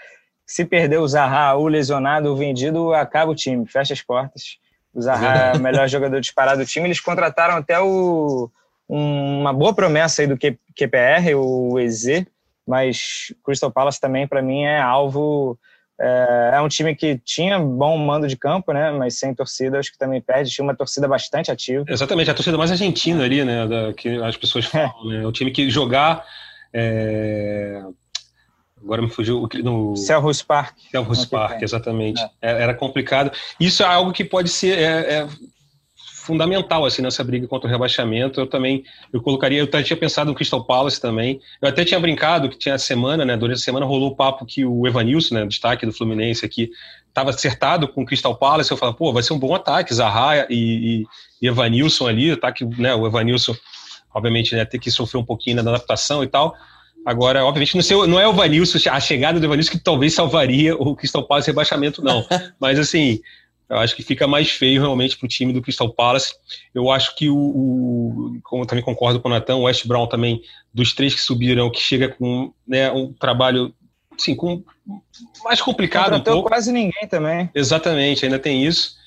Se perder o Zaha, o lesionado, o vendido, acaba o time, fecha as portas. O Zaha é o melhor jogador disparado do time. Eles contrataram até o, uma boa promessa aí do QPR, o EZ, mas Crystal Palace também, para mim, é alvo. É, é, um time que tinha bom mando de campo, né? Mas sem torcida, acho que também perde. Tinha uma torcida bastante ativa. Exatamente, a torcida mais argentina ali, né? Da, que as pessoas falam, é. né? É um time que jogar. É, Agora me fugiu no Selhurst Park. Selhurst Park, exatamente. É. é. Era complicado. Isso é algo que pode ser é fundamental assim nessa briga contra o rebaixamento. Eu também eu colocaria, eu até tinha pensado no Crystal Palace também. Eu até tinha brincado que tinha a semana, né? Durante a semana rolou o papo que o Evanilson, né, destaque do Fluminense aqui, estava acertado com o Crystal Palace. Eu falava, pô, vai ser um bom ataque, Zaha e, e, Evanilson ali, ataque, né? O Evanilson, obviamente, né, ter que sofrer um pouquinho na adaptação e tal. Agora, obviamente, não, sei, não é o Vanilson, a chegada do Vanilson que talvez salvaria o Crystal Palace rebaixamento, não. Mas, assim, eu acho que fica mais feio realmente para o time do Crystal Palace. Eu acho que o, o como também concordo com o Natan, o West Brown também, dos três que subiram, que chega com né, um trabalho assim, com, mais complicado um pouco. quase ninguém também. Exatamente, ainda tem isso.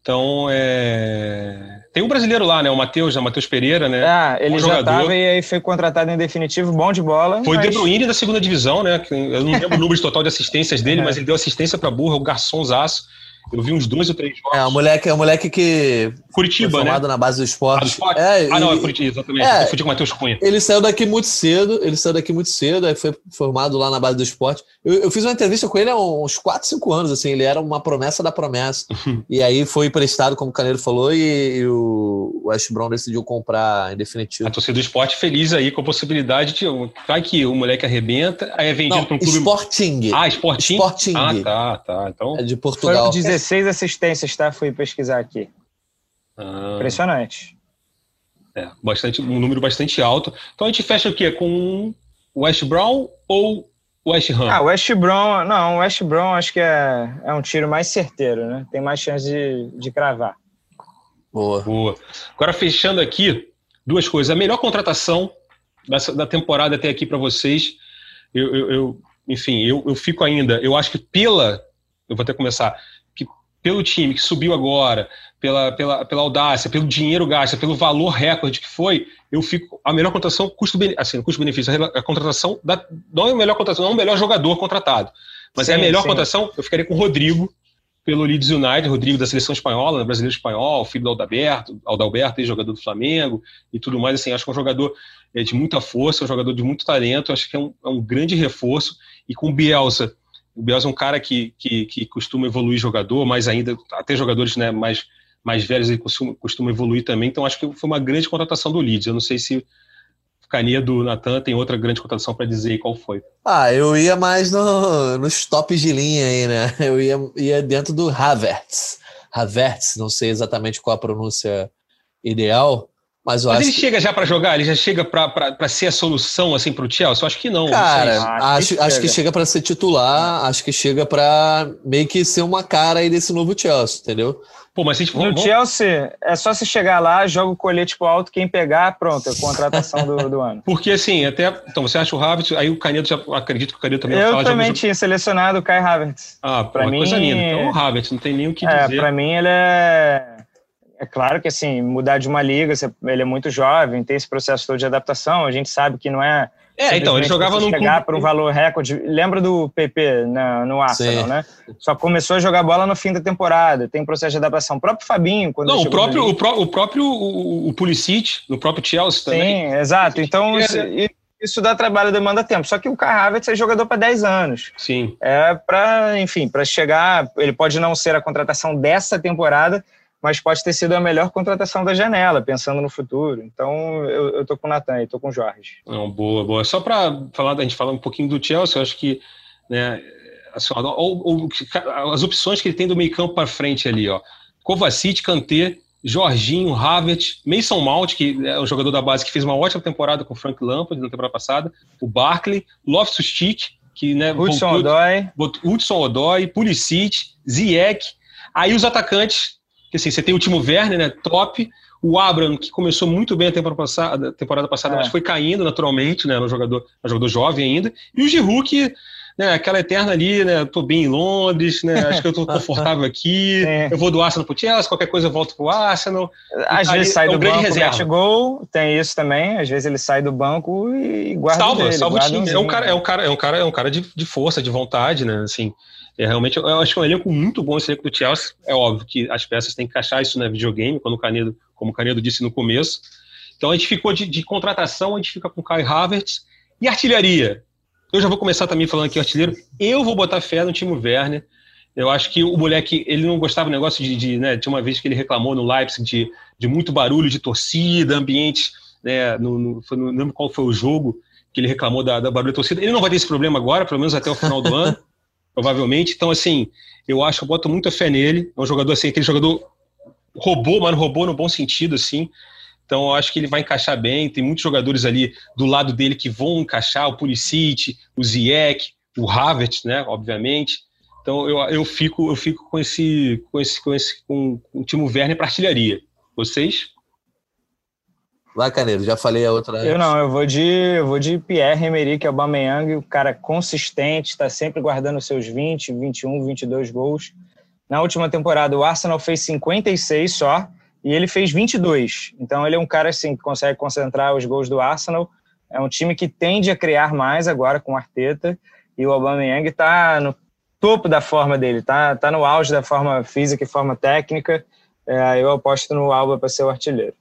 Então, é... tem um brasileiro lá, né? O Matheus, o Matheus Pereira, né? Ah, ele um já estava e aí foi contratado em definitivo, bom de bola. Foi mas... De Bruyne da segunda divisão, né? Eu não lembro o número total de assistências dele, é. mas ele deu assistência para burra, o garçomzaço. Eu vi uns dois ou três jogos. É, o moleque, é o moleque que. Curitiba, formado né? na base do esporte. Ah, do esporte? É, ah, não, é Curitiba, exatamente. É, eu com o Matheus Cunha. Ele saiu daqui muito cedo, ele saiu daqui muito cedo, aí foi formado lá na base do esporte. Eu, eu fiz uma entrevista com ele há uns 4, 5 anos, assim, ele era uma promessa da promessa. e aí foi emprestado, como o Caneiro falou, e, e o West Brown decidiu comprar em definitivo. A torcida do esporte feliz aí com a possibilidade de. Vai que o moleque arrebenta, aí é vendido para um clube. Sporting. Ah, Sporting? Sporting. Ah, tá, tá. Então... É de Portugal. Foram 16 assistências tá? Fui pesquisar aqui. Ah. Impressionante. É, bastante, um número bastante alto. Então a gente fecha o quê? Com o West Brown ou o West Ham? Ah, o West Brown, não, o West Brown acho que é, é um tiro mais certeiro, né? Tem mais chance de, de cravar. Boa. Boa. Agora fechando aqui, duas coisas. A melhor contratação dessa, da temporada até aqui para vocês, eu, eu, eu, enfim, eu, eu fico ainda, eu acho que pela, eu vou até começar, pelo time que subiu agora, pela, pela, pela audácia, pelo dinheiro gasto, pelo valor recorde que foi, eu fico. A melhor contratação, custo assim, custo-benefício, a, contratação da, não é a melhor contratação, não é o melhor jogador contratado. Mas sim, é a melhor sim. contratação, eu ficaria com o Rodrigo, pelo Leeds United, Rodrigo da seleção espanhola, brasileiro espanhol, filho do Aldalberto, Aldalberto, jogador do Flamengo e tudo mais. Assim, acho que é um jogador é, de muita força, um jogador de muito talento, acho que é um, é um grande reforço. E com o Bielsa o Bielsa é um cara que, que, que, costuma evoluir jogador, mas ainda, até jogadores né, mais, mais velhos ele costuma, costuma evoluir também. Então acho que foi uma grande contratação do Leeds. Eu não sei se Canedo, Natan, tem outra grande contratação para dizer qual foi. Ah, eu ia mais no, nos tops de linha aí, né? Eu ia, ia dentro do Havertz. Havertz, não sei exatamente qual a pronúncia ideal, Mas, Mas ele que... chega já para jogar? Ele já chega para ser a solução assim para o Chelsea? Eu acho que não. Cara, não acho, acho que chega para ser titular, acho que chega para meio que ser uma cara aí desse novo Chelsea, entendeu? Pô, mas se No Chelsea, é só se chegar lá, joga o colete pro alto, quem pegar, pronto, é contratação do, do ano. Porque assim, até. Então, você acha o Havertz, aí o Canedo já acredito que o Canedo também Eu também tinha selecionado o Kai Havertz. Ah, pra mim, coisa linda. Então o Havertz, não tem nem o que é, dizer. Pra mim, ele é é claro que, assim, mudar de uma liga, ele é muito jovem, tem esse processo todo de adaptação, a gente sabe que não é... É, então, ele jogava no chegar para um valor recorde. Lembra do PP na, no Arsenal, Sim. né? Só começou a jogar bola no fim da temporada. Tem um processo de adaptação. O próprio Fabinho, quando Não, o próprio, o, pró o, próprio o, o Pulisic, no próprio Chelsea também. Sim, exato. Então, isso, isso dá trabalho, demanda tempo. Só que o Kai Havertz é jogador para 10 anos. Sim. É para, enfim, para chegar. Ele pode não ser a contratação dessa temporada, mas pode ter sido a melhor contratação da janela, pensando no futuro. Então, eu, eu tô com o Natan e tô com o Jorge. Não, boa, boa. Só para falar, a gente falar um pouquinho do Chelsea, eu acho que né, assim, ou, ou, as opções que ele tem do meio campo para frente ali, ó. Kovacic, Kanté, Jorginho, Havertz, Mason Mount, que é um jogador da base que fez uma ótima temporada com o Frank Lampard na temporada passada, o Barkley, Loftus-Cheek, que né, Hudson Odoi, Hudson Odoi, Pulisic, Ziyech, aí os atacantes assim, você tem o Timo Werner, né, top, o Abram, que começou muito bem a temporada passada, temporada passada é. mas foi caindo naturalmente, né, no jogador, no jogador jovem ainda, e o Giroud, que né, aquela eterna ali, né, tô bem em Londres, né, acho que eu tô confortável aqui, é. eu vou do Arsenal pro Chelsea, qualquer coisa eu volto pro Arsenal. Às vezes sai é do banco, reserva. gol, tem isso também, às vezes ele sai do banco e guarda salva, dele, salva o time, é um cara, é um cara, é um cara, é um cara de, de força, de vontade, né, assim, é, realmente, eu acho que é um elenco muito bom esse elenco do Chelsea. É óbvio que as peças têm que encaixar isso na videogame, quando o Canedo, como o Canedo disse no começo. Então a gente ficou de, de contratação, a gente fica com o Kai Havertz. E artilharia? Eu já vou começar também falando aqui artilheiro. Eu vou botar fé no Timo Werner. Eu acho que o moleque, ele não gostava do negócio de, de né, tinha uma vez que ele reclamou no Leipzig de, de muito barulho de torcida, ambiente, né, no, no, não lembro qual foi o jogo que ele reclamou da, da barulho de torcida. Ele não vai ter esse problema agora, pelo menos até o final do ano provavelmente. Então, assim, eu acho que eu boto muita fé nele. É um jogador, assim, aquele jogador robô, mas robô no bom sentido, assim. Então, eu acho que ele vai encaixar bem. Tem muitos jogadores ali do lado dele que vão encaixar, o Pulisic, o Ziyech, o Havertz, né, obviamente. Então, eu, eu fico eu fico com esse com esse com esse com, com o Timo Werner para artilharia. Vocês? Vai, Canedo, já falei a outra. Eu não, eu vou de, eu vou de Pierre Emerick Aubameyang, o cara consistente, está sempre guardando seus 20, 21, 22 gols. Na última temporada, o Arsenal fez 56 só e ele fez 22. Então, ele é um cara assim que consegue concentrar os gols do Arsenal. É um time que tende a criar mais agora com o Arteta e o Aubameyang está no topo da forma dele, tá, tá no auge da forma física e forma técnica. É, eu aposto no Alba para ser o artilheiro.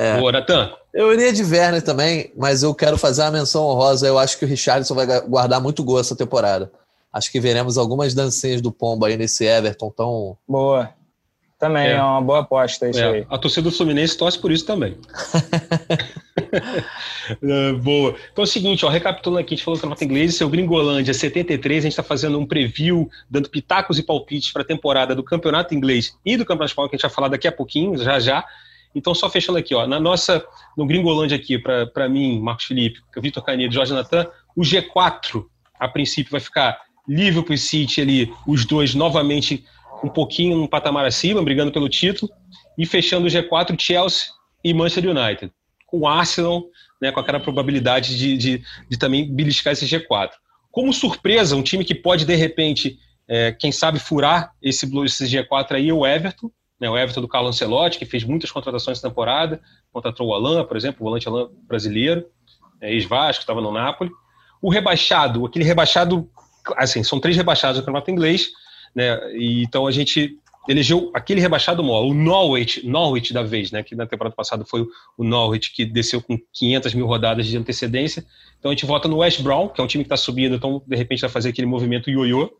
É. Boa, Natan. Eu iria de Werner também, mas eu quero fazer uma menção honrosa. Eu acho que o Richardson vai guardar muito gol essa temporada. Acho que veremos algumas dancinhas do Pombo aí nesse Everton tão. Boa. Também é, é uma boa aposta isso é. aí. A torcida do Fluminense torce por isso também. É, boa. Então é o seguinte, ó, recapitulando aqui, a gente falou que a nota inglesa, seu Gringolândia 73, a gente está fazendo um preview, dando pitacos e palpites para a temporada do Campeonato Inglês e do Campeonato Espanhol, que a gente vai falar daqui a pouquinho, já já. Então, só fechando aqui, ó, na nossa, no Gringolândia aqui, para mim, Marcos Felipe, Vitor Canedo, Jorge Natan, o G4, a princípio, vai ficar Liverpool e City ali, os dois novamente um pouquinho um patamar acima, brigando pelo título, e fechando o G4, Chelsea e Manchester United, com o Arsenal, né, com aquela probabilidade de, de, de também beliscar esse G4. Como surpresa, um time que pode, de repente, é, quem sabe, furar esse, esse G4 aí o Everton, né, o Everton do Carlo Ancelotti, que fez muitas contratações essa temporada, contratou o Alain, por exemplo, o volante Alain brasileiro, é, ex-Vasco, estava no Napoli. O rebaixado, aquele rebaixado, assim, são três rebaixados no campeonato inglês, né, e então a gente elegeu aquele rebaixado maior, o Norwich, Norwich da vez, né, que na temporada passada foi o Norwich que desceu com 500 mil rodadas de antecedência. Então a gente vota no West Brown, que é um time que está subindo, então de repente vai fazer aquele movimento ioiô.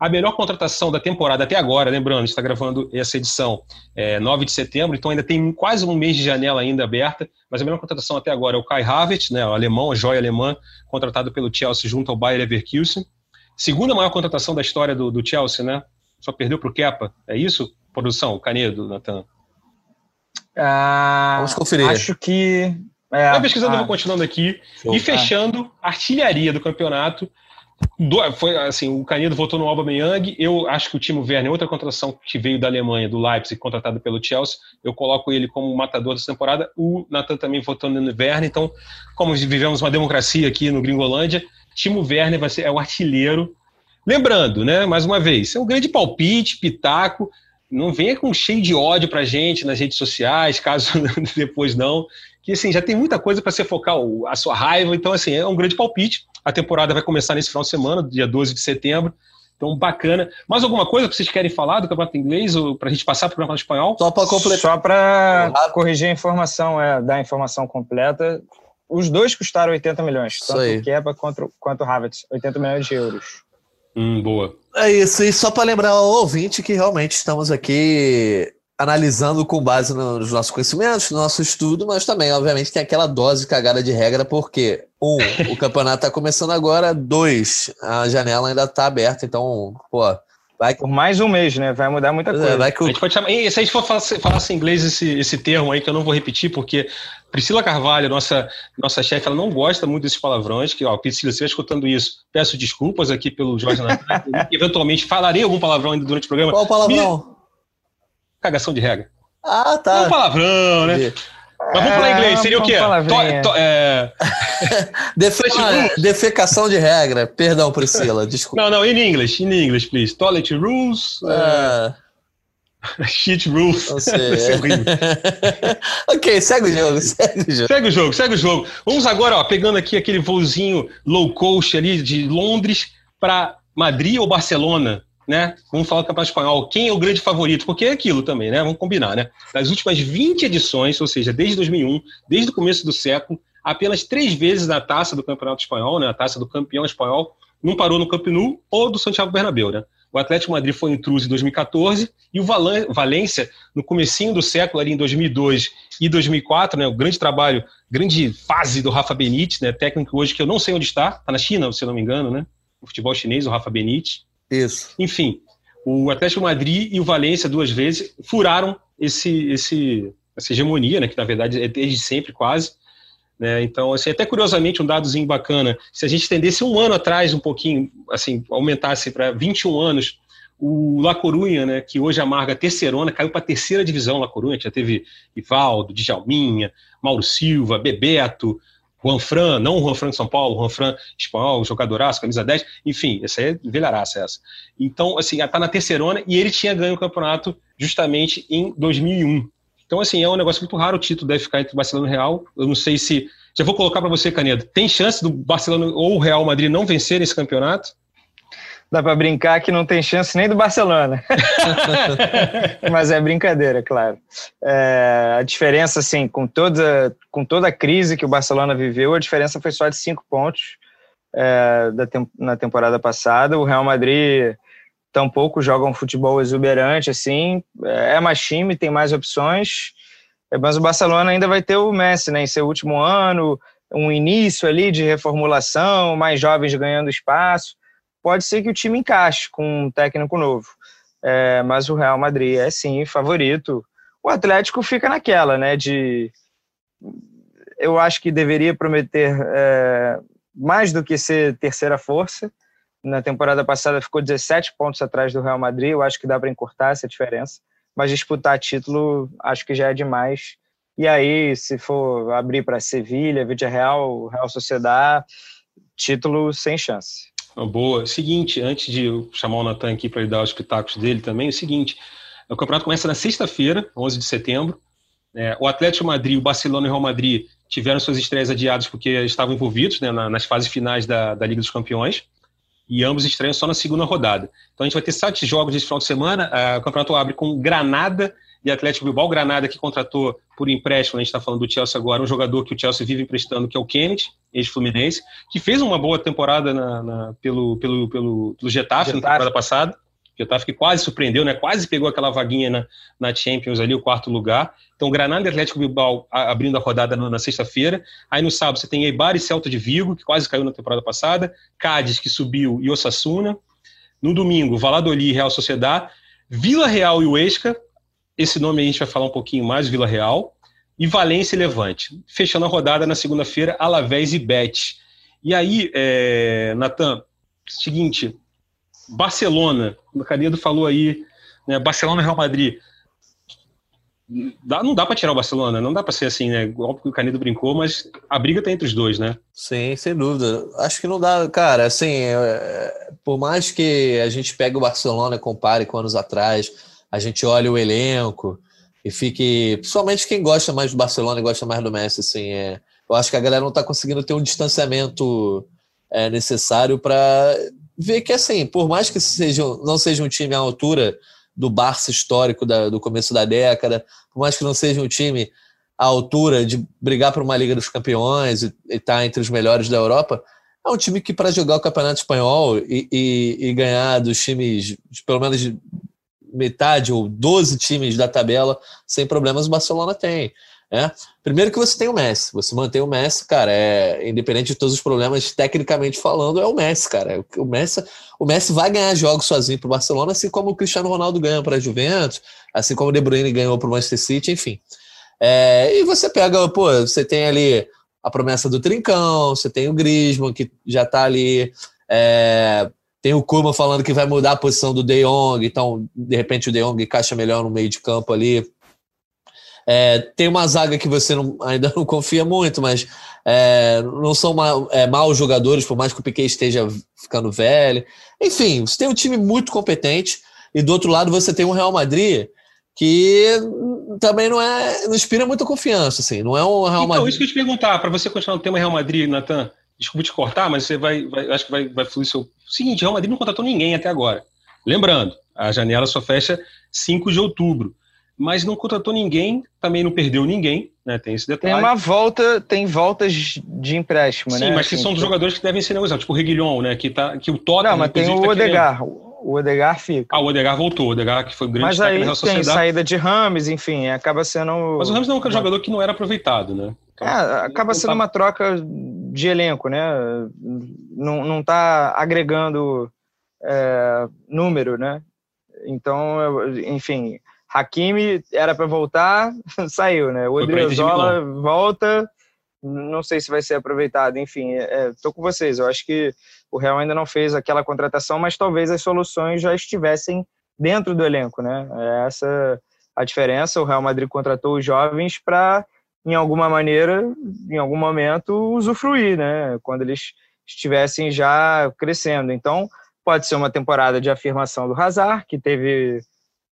A melhor contratação da temporada até agora, lembrando, está gravando essa edição é, 9 de setembro, então ainda tem quase um mês de janela ainda aberta, mas a melhor contratação até agora é o Kai Havertz, né, o alemão, a joia alemã, contratado pelo Chelsea junto ao Bayer Leverkusen. Segunda maior contratação da história do, do Chelsea, né? Só perdeu para o Kepa. É isso? Produção, Canedo, Natan. Ah, Vamos conferir. Acho que. É, Vai pesquisando, ah, vou continuando aqui. Show. E fechando, artilharia do campeonato. Do, foi assim, o Canedo votou no Aubameyang. Eu acho que o Timo Werner, outra contratação que veio da Alemanha, do Leipzig, contratado pelo Chelsea, eu coloco ele como matador dessa temporada. O Nathan também votou no Werner. Então, como vivemos uma democracia aqui no Gringolândia, Timo Werner vai ser é o artilheiro. Lembrando, né, mais uma vez, é um grande palpite, pitaco. Não venha com cheio de ódio pra gente nas redes sociais, caso depois não. Que assim, já tem muita coisa para você focar a sua raiva. Então, assim, é um grande palpite. A temporada vai começar nesse final de semana, dia 12 de setembro. Então, bacana. Mais alguma coisa que vocês querem falar do campeonato inglês ou para a gente passar para o campeonato espanhol? Só para completar. Só para corrigir a informação, é, dar a informação completa. Os dois custaram 80 milhões, tanto o Kepa quanto, quanto o Havertz, 80 milhões de euros. Hum, boa. É isso, e só para lembrar ao ouvinte que realmente estamos aqui analisando com base nos nossos conhecimentos, no nosso estudo, mas também, obviamente, tem aquela dose cagada de regra, porque, um, o campeonato está começando agora, dois, a janela ainda está aberta, então, pô. Vai... Por mais um mês, né? Vai mudar muita é, coisa. É, vai que o... a gente pode chamar... E se a gente for falar, falar em inglês esse, esse termo aí, que eu não vou repetir, porque Priscila Carvalho, nossa, nossa chefe, ela não gosta muito desses palavrões, que, ó, Priscila, se estiver escutando isso, peço desculpas aqui pelo Jorge Natan, eventualmente falarei algum palavrão ainda durante o programa. Qual palavrão? Cagação de regra. Ah, tá. É um palavrão, né? Mas vamos falar inglês, seria o quê? To, to, é... defecação de regra. Perdão, Priscila, desculpa. Não, não, in English, in English, please. Toilet rules. Uh... Shit rules. Não sei. ok, segue o jogo, segue o jogo. Segue o jogo, segue o jogo. Vamos agora, ó, pegando aqui aquele voozinho low cost ali de Londres para Madrid ou Barcelona né? Vamos falar do Campeonato Espanhol. Quem é o grande favorito? Porque é aquilo também, né? Vamos combinar, né? Das últimas 20 edições, ou seja, desde 2001, desde o começo do século, apenas três vezes na taça do Campeonato Espanhol, né? A taça do campeão espanhol, não parou no Camp Nou ou do Santiago Bernabéu, né? O Atlético Madrid foi intruso em 2014 e o Valência, no comecinho do século, ali em 2002 e 2004, né, o grande trabalho, grande fase do Rafa Benítez, né, técnico hoje que eu não sei onde está, está na China, se eu não me engano, né, o futebol chinês, o Rafa Benítez. Isso. Enfim, o Atlético Madrid e o Valência duas vezes furaram esse, esse, essa hegemonia, né, que na verdade é desde sempre quase. Né? Então, assim, até curiosamente, um dadozinho bacana, se a gente estendesse um ano atrás um pouquinho, assim, aumentasse para 21 anos, o La Corunha, né, que hoje amarga a terceirona, caiu para a terceira divisão La Corunha, já teve Ivaldo, Djalminha, Mauro Silva, Bebeto, Juan Fran, não o Juan Fran de São Paulo, o Juan Fran espanhol, jogadoraço, camisa 10, enfim, essa é velharaça essa. Então, assim, tá na terceirona e ele tinha ganho o campeonato justamente em 2001. Então, assim, é um negócio muito raro, o título deve ficar entre Barcelona e Real, eu não sei se... Já vou colocar para você, Canedo, tem chance do Barcelona ou o Real Madrid não vencer esse campeonato? Dá para brincar que não tem chance nem do Barcelona. Mas é brincadeira, claro. É, a diferença, assim, com toda, com toda a crise que o Barcelona viveu, a diferença foi só de cinco pontos é, da, na temporada passada. O Real Madrid tampouco joga um futebol exuberante, assim. É mais time, tem mais opções. Mas o Barcelona ainda vai ter o Messi, né, em seu último ano, um início ali de reformulação, mais jovens ganhando espaço pode ser que o time encaixe com um técnico novo. É, mas o Real Madrid é sim favorito. O Atlético fica naquela, né? De eu acho que deveria prometer é, mais do que ser terceira força. Na temporada passada ficou 17 pontos atrás do Real Madrid. Eu acho que dá para encurtar essa diferença. Mas disputar título, acho que já é demais. E aí, se for abrir para Sevilha, Vídea Real, Real Sociedade, título sem chance. Boa. Seguinte, antes de chamar o Natan aqui para ele dar os pitacos dele também, é o seguinte: o campeonato começa na sexta-feira, 11 de setembro. É, o Atlético Madrid, o Barcelona e o Real Madrid tiveram suas estreias adiadas porque estavam envolvidos né, nas fases finais da, da Liga dos Campeões e ambos estreiam só na segunda rodada. Então a gente vai ter sete jogos esse final de semana. o campeonato abre com Granada e Atlético Bilbao. Granada que contratou por empréstimo, a gente está falando do Chelsea agora, um jogador que o Chelsea vive emprestando, que é o Kennedy, ex-Fluminense, que fez uma boa temporada na, na, pelo, pelo, pelo, pelo Getafe, Getafe, na temporada passada. Getafe que quase surpreendeu, né? quase pegou aquela vaguinha na, na Champions ali, o quarto lugar. Então, Granada e Atlético Bilbao abrindo a rodada na, na sexta-feira. Aí no sábado você tem Eibar e Celta de Vigo, que quase caiu na temporada passada. Cádiz, que subiu, e Osasuna. No domingo, Valladolid e Real Sociedade. Vila Real e o Esca, esse nome a gente vai falar um pouquinho mais, Vila Real, e Valência e Levante. Fechando a rodada na segunda-feira, Alavés e Bet. E aí, é, Natan, seguinte, Barcelona, o Canedo falou aí, né, Barcelona e Real Madrid. Dá, não dá para tirar o Barcelona, não dá para ser assim, né? Óbvio que o Canedo brincou, mas a briga tá entre os dois, né? Sim, sem dúvida. Acho que não dá, cara, assim, é, por mais que a gente pegue o Barcelona e compare com anos atrás, a gente olha o elenco e fique, principalmente quem gosta mais do Barcelona e gosta mais do Messi, assim, é, eu acho que a galera não está conseguindo ter um distanciamento é, necessário para ver que, assim, por mais que seja, não seja um time à altura do Barça histórico da, do começo da década, por mais que não seja um time à altura de brigar por uma Liga dos Campeões e estar tá entre os melhores da Europa, é um time que, para jogar o Campeonato Espanhol e, e, e, ganhar dos times, pelo menos metade ou 12 times da tabela, sem problemas, o Barcelona tem. Né? Primeiro que você tem o Messi, você mantém o Messi, cara, é independente de todos os problemas, tecnicamente falando, é o Messi, cara. O Messi, o Messi vai ganhar jogos sozinho para o Barcelona, assim como o Cristiano Ronaldo ganha para a Juventus, assim como o De Bruyne ganhou para o Manchester City, enfim. É, e você pega, pô, você tem ali a promessa do Trincão, você tem o Griezmann que já está ali, é, tem o Kurma falando que vai mudar a posição do De Jong, então de repente o De Jong encaixa melhor no meio de campo ali é, tem uma zaga que você não, ainda não confia muito, mas é, não são mal, é, maus jogadores, por mais que o Piquet esteja ficando velho. Enfim, você tem um time muito competente e do outro lado você tem um Real Madrid que também não é não inspira muita confiança, assim. Não é um Real então, Madrid. Então, isso que eu te perguntar, para você continuar no tema Real Madrid, Natan, desculpa te cortar, mas você vai, vai acho que vai, vai fluir seu. Seguinte, Real Madrid não contratou ninguém até agora. Lembrando, a janela só fecha 5 de outubro mas não contratou ninguém, também não perdeu ninguém, né? Tem esse detalhe. Tem uma volta, tem voltas de empréstimo, Sim, né? Sim, mas que assim, são dos jogadores que devem ser negociados, tipo o Reguilhon, né? Que, tá, que o Tottenham... Não, mas tem o tá Odegar. Querendo. O Odegar fica. Ah, o Odegar voltou. O Odegar que foi um grande Mas aí tem Sociedade. saída de Rames, enfim, acaba sendo... Mas o Rames não é um jogador que não era aproveitado, né? Então, é, acaba sendo tá... uma troca de elenco, né? Não, não tá agregando é, número, né? Então, enfim, Hakimi era para voltar, saiu, né? O Odriozola volta, não sei se vai ser aproveitado. Enfim, estou é, com vocês. Eu acho que o Real ainda não fez aquela contratação, mas talvez as soluções já estivessem dentro do elenco, né? É essa a diferença. O Real Madrid contratou os jovens para, em alguma maneira, em algum momento, usufruir, né? Quando eles estivessem já crescendo. Então, pode ser uma temporada de afirmação do Hazard, que teve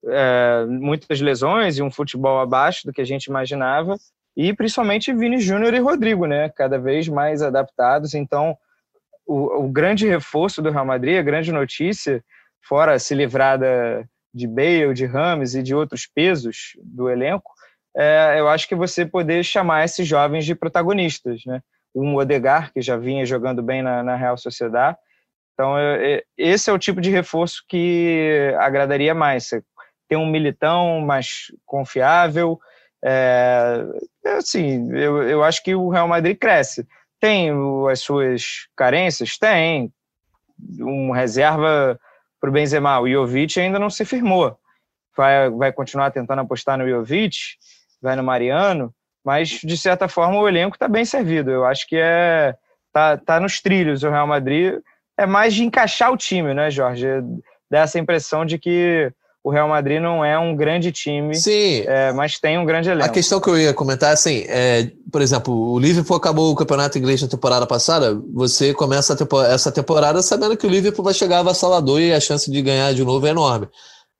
é, muitas lesões e um futebol abaixo do que a gente imaginava, e principalmente Vini Júnior e Rodrigo, né, cada vez mais adaptados. Então, o, o, grande reforço do Real Madrid, a grande notícia, fora se livrar da, de Bale, de Rames e de outros pesos do elenco, é, eu acho que você poder chamar esses jovens de protagonistas, né? Um Odegar, que já vinha jogando bem na, na Real Sociedade. Então, esse é o tipo de reforço que agradaria mais. Você tem um militão mais confiável. É, é, assim, eu, eu acho que o Real Madrid cresce. Tem as suas carências? Tem. Um reserva para o Benzema. O Jovic ainda não se firmou. Vai, vai continuar tentando apostar no Jovic, vai no Mariano, mas de certa forma o elenco está bem servido. Eu acho que é tá, tá nos trilhos o Real Madrid. É mais de encaixar o time, né, Jorge? Dá essa impressão de que o Real Madrid não é um grande time, Sim. É, mas tem um grande elenco. A questão que eu ia comentar, assim, é, por exemplo, o Liverpool acabou o campeonato inglês na temporada passada, você começa temporada, essa temporada sabendo que o Liverpool vai chegar avassalador e a chance de ganhar de novo é enorme.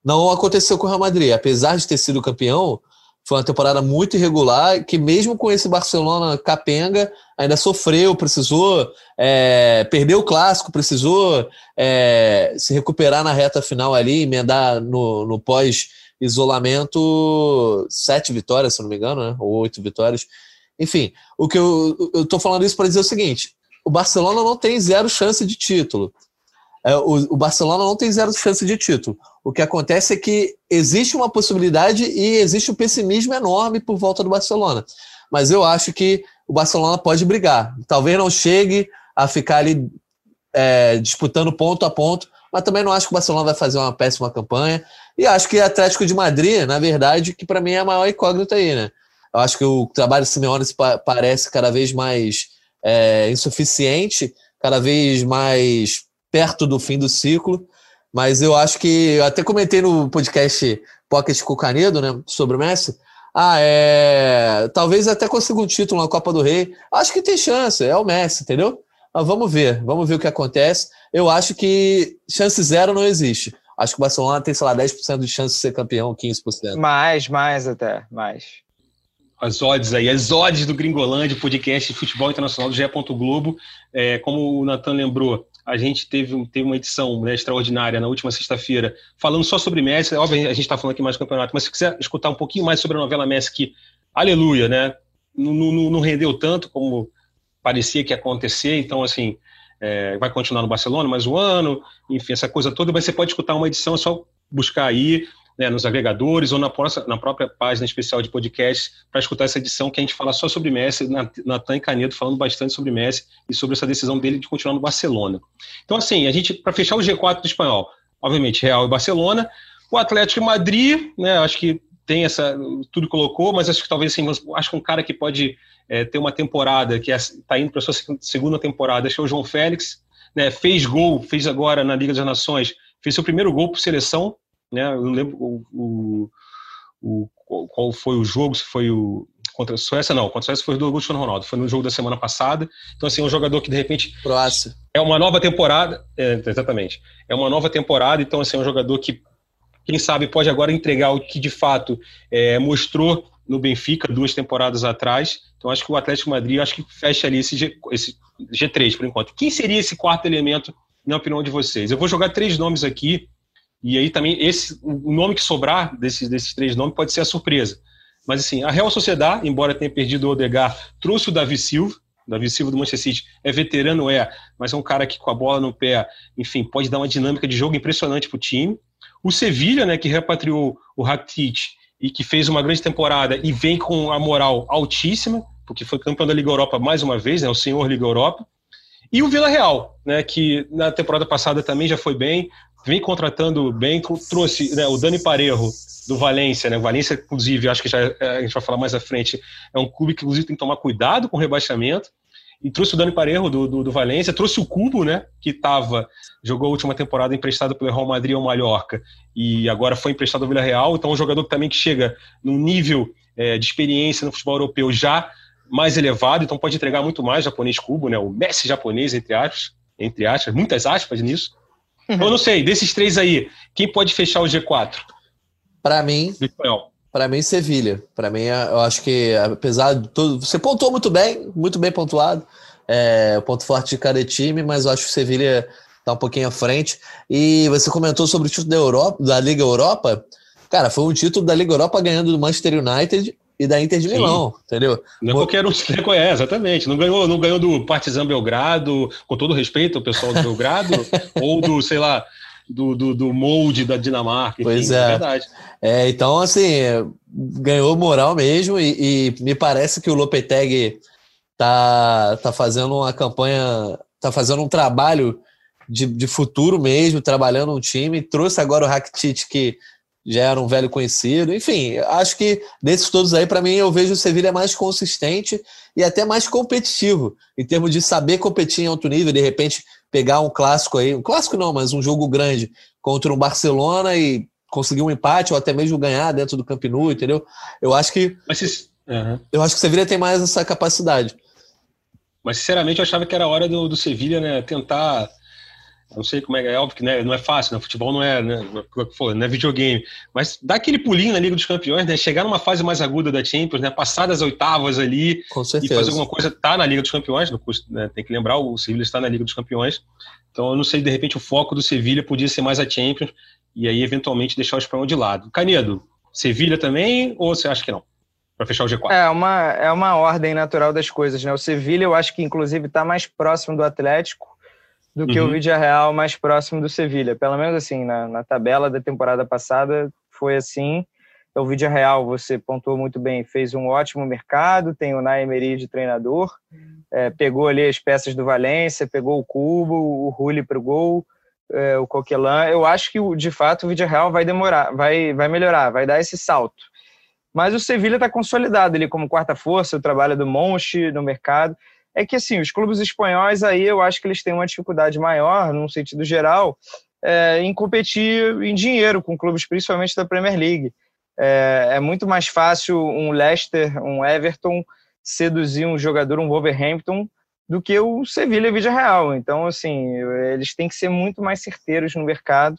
Não aconteceu com o Real Madrid, apesar de ter sido campeão, foi uma temporada muito irregular, que mesmo com esse Barcelona capenga, ainda sofreu, precisou é, perder o clássico, precisou é, se recuperar na reta final ali, emendar no, no pós-isolamento sete vitórias, se não me engano, né? ou oito vitórias. Enfim, o que eu estou falando isso para dizer o seguinte: o Barcelona não tem zero chance de título. É, o, o Barcelona não tem zero chance de título. O que acontece é que existe uma possibilidade e existe um pessimismo enorme por volta do Barcelona. Mas eu acho que o Barcelona pode brigar. Talvez não chegue a ficar ali é, disputando ponto a ponto, mas também não acho que o Barcelona vai fazer uma péssima campanha. E acho que Atlético de Madrid, na verdade, que para mim é a maior incógnita aí, né? Eu acho que o trabalho do Simeone parece cada vez mais é, insuficiente, cada vez mais perto do fim do ciclo. Mas eu acho que. Eu até comentei no podcast Pocket com o Canedo, né? Sobre o Messi. Ah, é. Talvez até consiga um título na Copa do Rei. Acho que tem chance, é o Messi, entendeu? Mas vamos ver, vamos ver o que acontece. Eu acho que chance zero não existe. Acho que o Barcelona tem, sei lá, 10% de chance de ser campeão, 15%. Mais, mais até, mais. As odds aí, as odds do Gringolândia, podcast de futebol internacional do GE. Globo. É, como o Natan lembrou, a gente teve, teve uma edição né, extraordinária na última sexta-feira, falando só sobre Messi. Óbvio, a gente está falando aqui mais do campeonato, mas se quiser escutar um pouquinho mais sobre a novela Messi, que, aleluia, né? Não, não, não rendeu tanto como parecia que ia acontecer, então, assim, é, vai continuar no Barcelona mais um ano, enfim, essa coisa toda, mas você pode escutar uma edição, é só buscar aí né, nos agregadores ou na, na, própria página especial de podcast para escutar essa edição que a gente fala só sobre Messi, Natan e Canedo falando bastante sobre Messi e sobre essa decisão dele de continuar no Barcelona. Então, assim, a gente, para fechar o G4 do espanhol, obviamente, Real e Barcelona, o Atlético e Madrid, né, acho que tem essa, tudo colocou, mas acho que talvez, assim, acho que um cara que pode é, ter uma temporada, que está é, indo para a sua segunda temporada, acho que é o João Félix, né, fez gol, fez agora na Liga das Nações, fez seu primeiro gol por seleção, né? Eu não lembro o, o, o, qual foi o jogo, se foi o contra a Suécia, não, contra a Suécia foi do Cristiano Ronaldo, foi no jogo da semana passada. Então, assim, é um jogador que de repente. Croácia. É uma nova temporada, é, exatamente. É uma nova temporada, então, assim, é um jogador que, quem sabe, pode agora entregar o que de fato é, mostrou no Benfica duas temporadas atrás. Então, acho que o Atlético Madrid, acho que fecha ali esse, G, esse G3 por enquanto. Quem seria esse quarto elemento, na opinião de vocês? Eu vou jogar três nomes aqui e aí também esse o nome que sobrar desses, desses três nomes pode ser a surpresa. Mas assim, a Real Sociedade, embora tenha perdido o Odegar, trouxe o Davi Silva. O Davi Silva do Manchester City é veterano, é, mas é um cara que com a bola no pé, enfim, pode dar uma dinâmica de jogo impressionante para o time. O Sevilha, né, que repatriou o Rakitic e que fez uma grande temporada e vem com a moral altíssima, porque foi campeão da Liga Europa mais uma vez, né, o senhor Liga Europa. E o Vila Real, né, que na temporada passada também já foi bem, vem contratando bem, trouxe né, o Dani Parejo do Valência, né? O Valência, inclusive, acho que já é, a gente vai falar mais à frente, é um clube que inclusive tem que tomar cuidado com o rebaixamento. E trouxe o Dani Parejo do, do, do Valência, trouxe o Cubo, né? Que tava, jogou a última temporada emprestado pelo Real Madrid ao Mallorca e agora foi emprestado ao Villarreal. Então, um jogador também que chega num nível é, de experiência no futebol europeu já mais elevado, então pode entregar muito mais japonês Cubo, né? O Messi japonês, entre aspas, entre aspas, muitas aspas nisso. Uhum. Eu não sei, desses três aí, quem pode fechar o G4? Para mim, para mim, Sevilha. Para mim, eu acho que, apesar de tudo. Você pontuou muito bem, muito bem pontuado. É, o ponto forte de cada time, mas eu acho que o Sevilha está um pouquinho à frente. E você comentou sobre o título da, Europa, da Liga Europa. Cara, foi um título da Liga Europa ganhando do Manchester United e da Inter de Milão, Sim. entendeu? Não é qualquer um que reconhece, exatamente. Não ganhou, não ganhou do Partizan Belgrado, com todo respeito ao pessoal do Belgrado, ou do, sei lá, do, do, do molde da Dinamarca. Enfim, pois é. é verdade. É, então, assim, ganhou moral mesmo e, e, me parece que o Lopetegui tá, tá fazendo uma campanha, tá fazendo um trabalho de, de futuro mesmo, trabalhando um time, trouxe agora o Rakitic que já era um velho conhecido. Enfim, acho que desses todos aí, para mim, eu vejo o Sevilha mais consistente e até mais competitivo, em termos de saber competir em alto nível, de repente pegar um clássico aí, um clássico não, mas um jogo grande contra um Barcelona e conseguir um empate ou até mesmo ganhar dentro do Camp Nou, entendeu? Eu acho que uhum. eu acho que o Sevilha tem mais essa capacidade. Mas sinceramente eu achava que era hora do, do Sevilha, né, tentar não sei como é, é óbvio que né, não é fácil, né? Futebol não é, né, é não é videogame. Mas dá aquele pulinho na Liga dos Campeões, né? Chegar numa fase mais aguda da Champions, né? Passar das oitavas ali e fazer alguma coisa, tá na Liga dos Campeões, né? tem que lembrar, o Sevilha está na Liga dos Campeões. Então eu não sei, de repente o foco do Sevilha podia ser mais a Champions e aí eventualmente deixar o espanhol de lado. Canedo, Sevilha também ou você acha que não? Para fechar o G4. É uma, é uma ordem natural das coisas, né? O Sevilha eu acho que inclusive está mais próximo do Atlético do que uhum. o Vídeo Real mais próximo do Sevilha. Pelo menos assim, na, na tabela da temporada passada foi assim. Então, o Vídeo Real, você pontuou muito bem, fez um ótimo mercado, tem o Naemeri de treinador, é, pegou ali as peças do Valência, pegou o Cubo, o Rulli para o gol, é, o Coquelin, eu acho que de fato o vídeo real vai demorar, vai, vai melhorar, vai dar esse salto. Mas o Sevilha está consolidado ali como quarta força, o trabalho do Monchi no mercado. É que assim, os clubes espanhóis aí eu acho que eles têm uma dificuldade maior, num sentido geral, é, em competir em dinheiro com clubes, principalmente da Premier League. É, é, muito mais fácil um Leicester, um Everton seduzir um jogador, um Wolverhampton, do que o Sevilha e Real. Então, assim, eles têm que ser muito mais certeiros no mercado.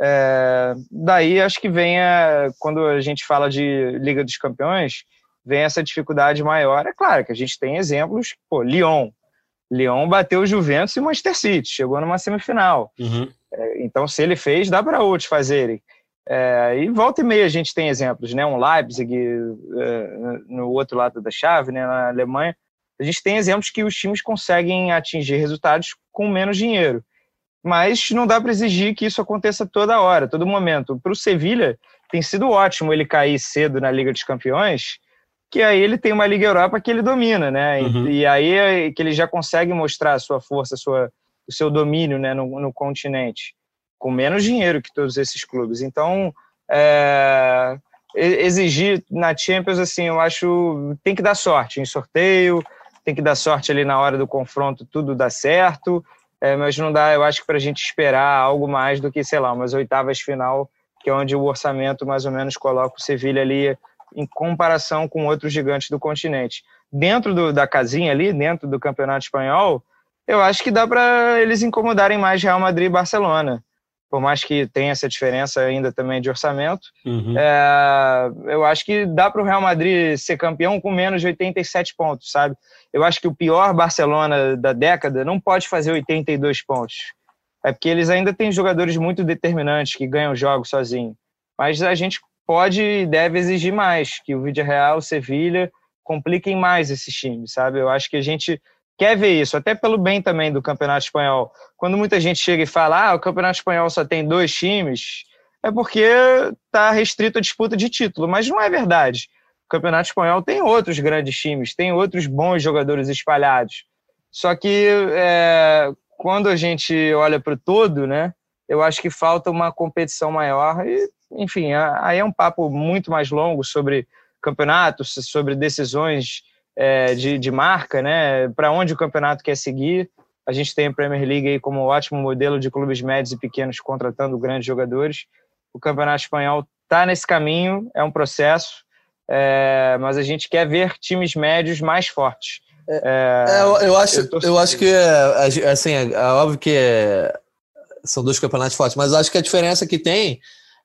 É, daí, acho que vem, a, quando a gente fala de Liga dos Campeões, vem essa dificuldade maior. É claro que a gente tem exemplos, pô, Lyon. Lyon bateu o Juventus e o Manchester City, chegou numa semifinal. Uhum. É, então, se ele fez, dá para outros fazerem. É, e volta e meia a gente tem exemplos, né? Um Leipzig é, no outro lado da chave, né? Na Alemanha, a gente tem exemplos que os times conseguem atingir resultados com menos dinheiro. Mas não dá para exigir que isso aconteça toda hora, todo momento. Para o Sevilha, tem sido ótimo ele cair cedo na Liga dos Campeões, que aí ele tem uma Liga Europa que ele domina, né? Uhum. E, e, aí é que ele já consegue mostrar a sua força, a sua, o seu domínio né, no, no continente, com menos dinheiro que todos esses clubes. Então, é, exigir na Champions, assim, eu acho tem que dar sorte em sorteio, tem que dar sorte ali na hora do confronto, tudo dá certo, é, mas não dá, eu acho que para a gente esperar algo mais do que, sei lá, umas oitavas final, que é onde o orçamento mais ou menos coloca o Sevilha ali em comparação com outros gigantes do continente. Dentro do, da casinha ali, dentro do Campeonato Espanhol, eu acho que dá para eles incomodarem mais Real Madrid e Barcelona por mais que tenha essa diferença ainda também de orçamento. Uhum. É, eu acho que dá para o Real Madrid ser campeão com menos de 87 pontos, sabe? Eu acho que o pior Barcelona da década não pode fazer 82 pontos. É porque eles ainda têm jogadores muito determinantes que ganham jogos sozinhos. Mas a gente pode e deve exigir mais, que o Vídeo Real, o Sevilha, compliquem mais esses times, sabe? Eu acho que a gente quer ver isso, até pelo bem também do Campeonato Espanhol. Quando muita gente chega e fala, ah, o Campeonato Espanhol só tem dois times, é porque está restrito a disputa de título, mas não é verdade. O Campeonato Espanhol tem outros grandes times, tem outros bons jogadores espalhados. Só que é, quando a gente olha para o todo, né, eu acho que falta uma competição maior. E, enfim, aí é um papo muito mais longo sobre campeonatos, sobre decisões é, de, de marca, né? Para onde o campeonato quer seguir. A gente tem a Premier League aí como um ótimo modelo de clubes médios e pequenos contratando grandes jogadores. O campeonato espanhol está nesse caminho, é um processo, é, mas a gente quer ver times médios mais fortes. É, é, eu, eu, acho, eu, eu acho que é, assim, é, é óbvio que é, são dois campeonatos fortes, mas acho que a diferença que tem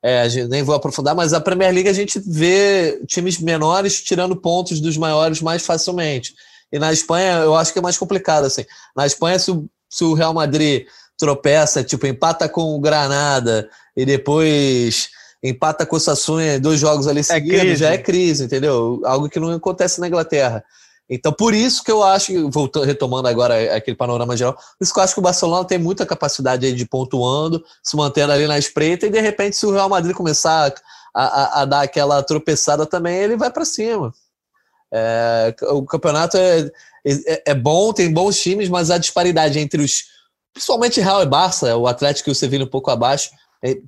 é, nem vou aprofundar, mas a Premier League a gente vê times menores tirando pontos dos maiores mais facilmente. E na Espanha eu acho que é mais complicado. Assim. Na Espanha, se o, se o Real Madrid tropeça, tipo, empata com o Granada e depois empata com o Sassuolo dois jogos ali é seguidos, é já é crise, entendeu? Algo que não acontece na Inglaterra. Então, por isso que eu acho, voltando, retomando agora aquele panorama geral, por isso que eu acho que o Barcelona tem muita capacidade de pontuando, se mantendo ali na espreita, e de repente, se o Real Madrid começar a, a, a dar aquela tropeçada também, ele vai para cima. É, o campeonato é, é, é, bom, tem bons times, mas a disparidade entre os, principalmente Real e Barça, o Atlético e o Sevilla um pouco abaixo,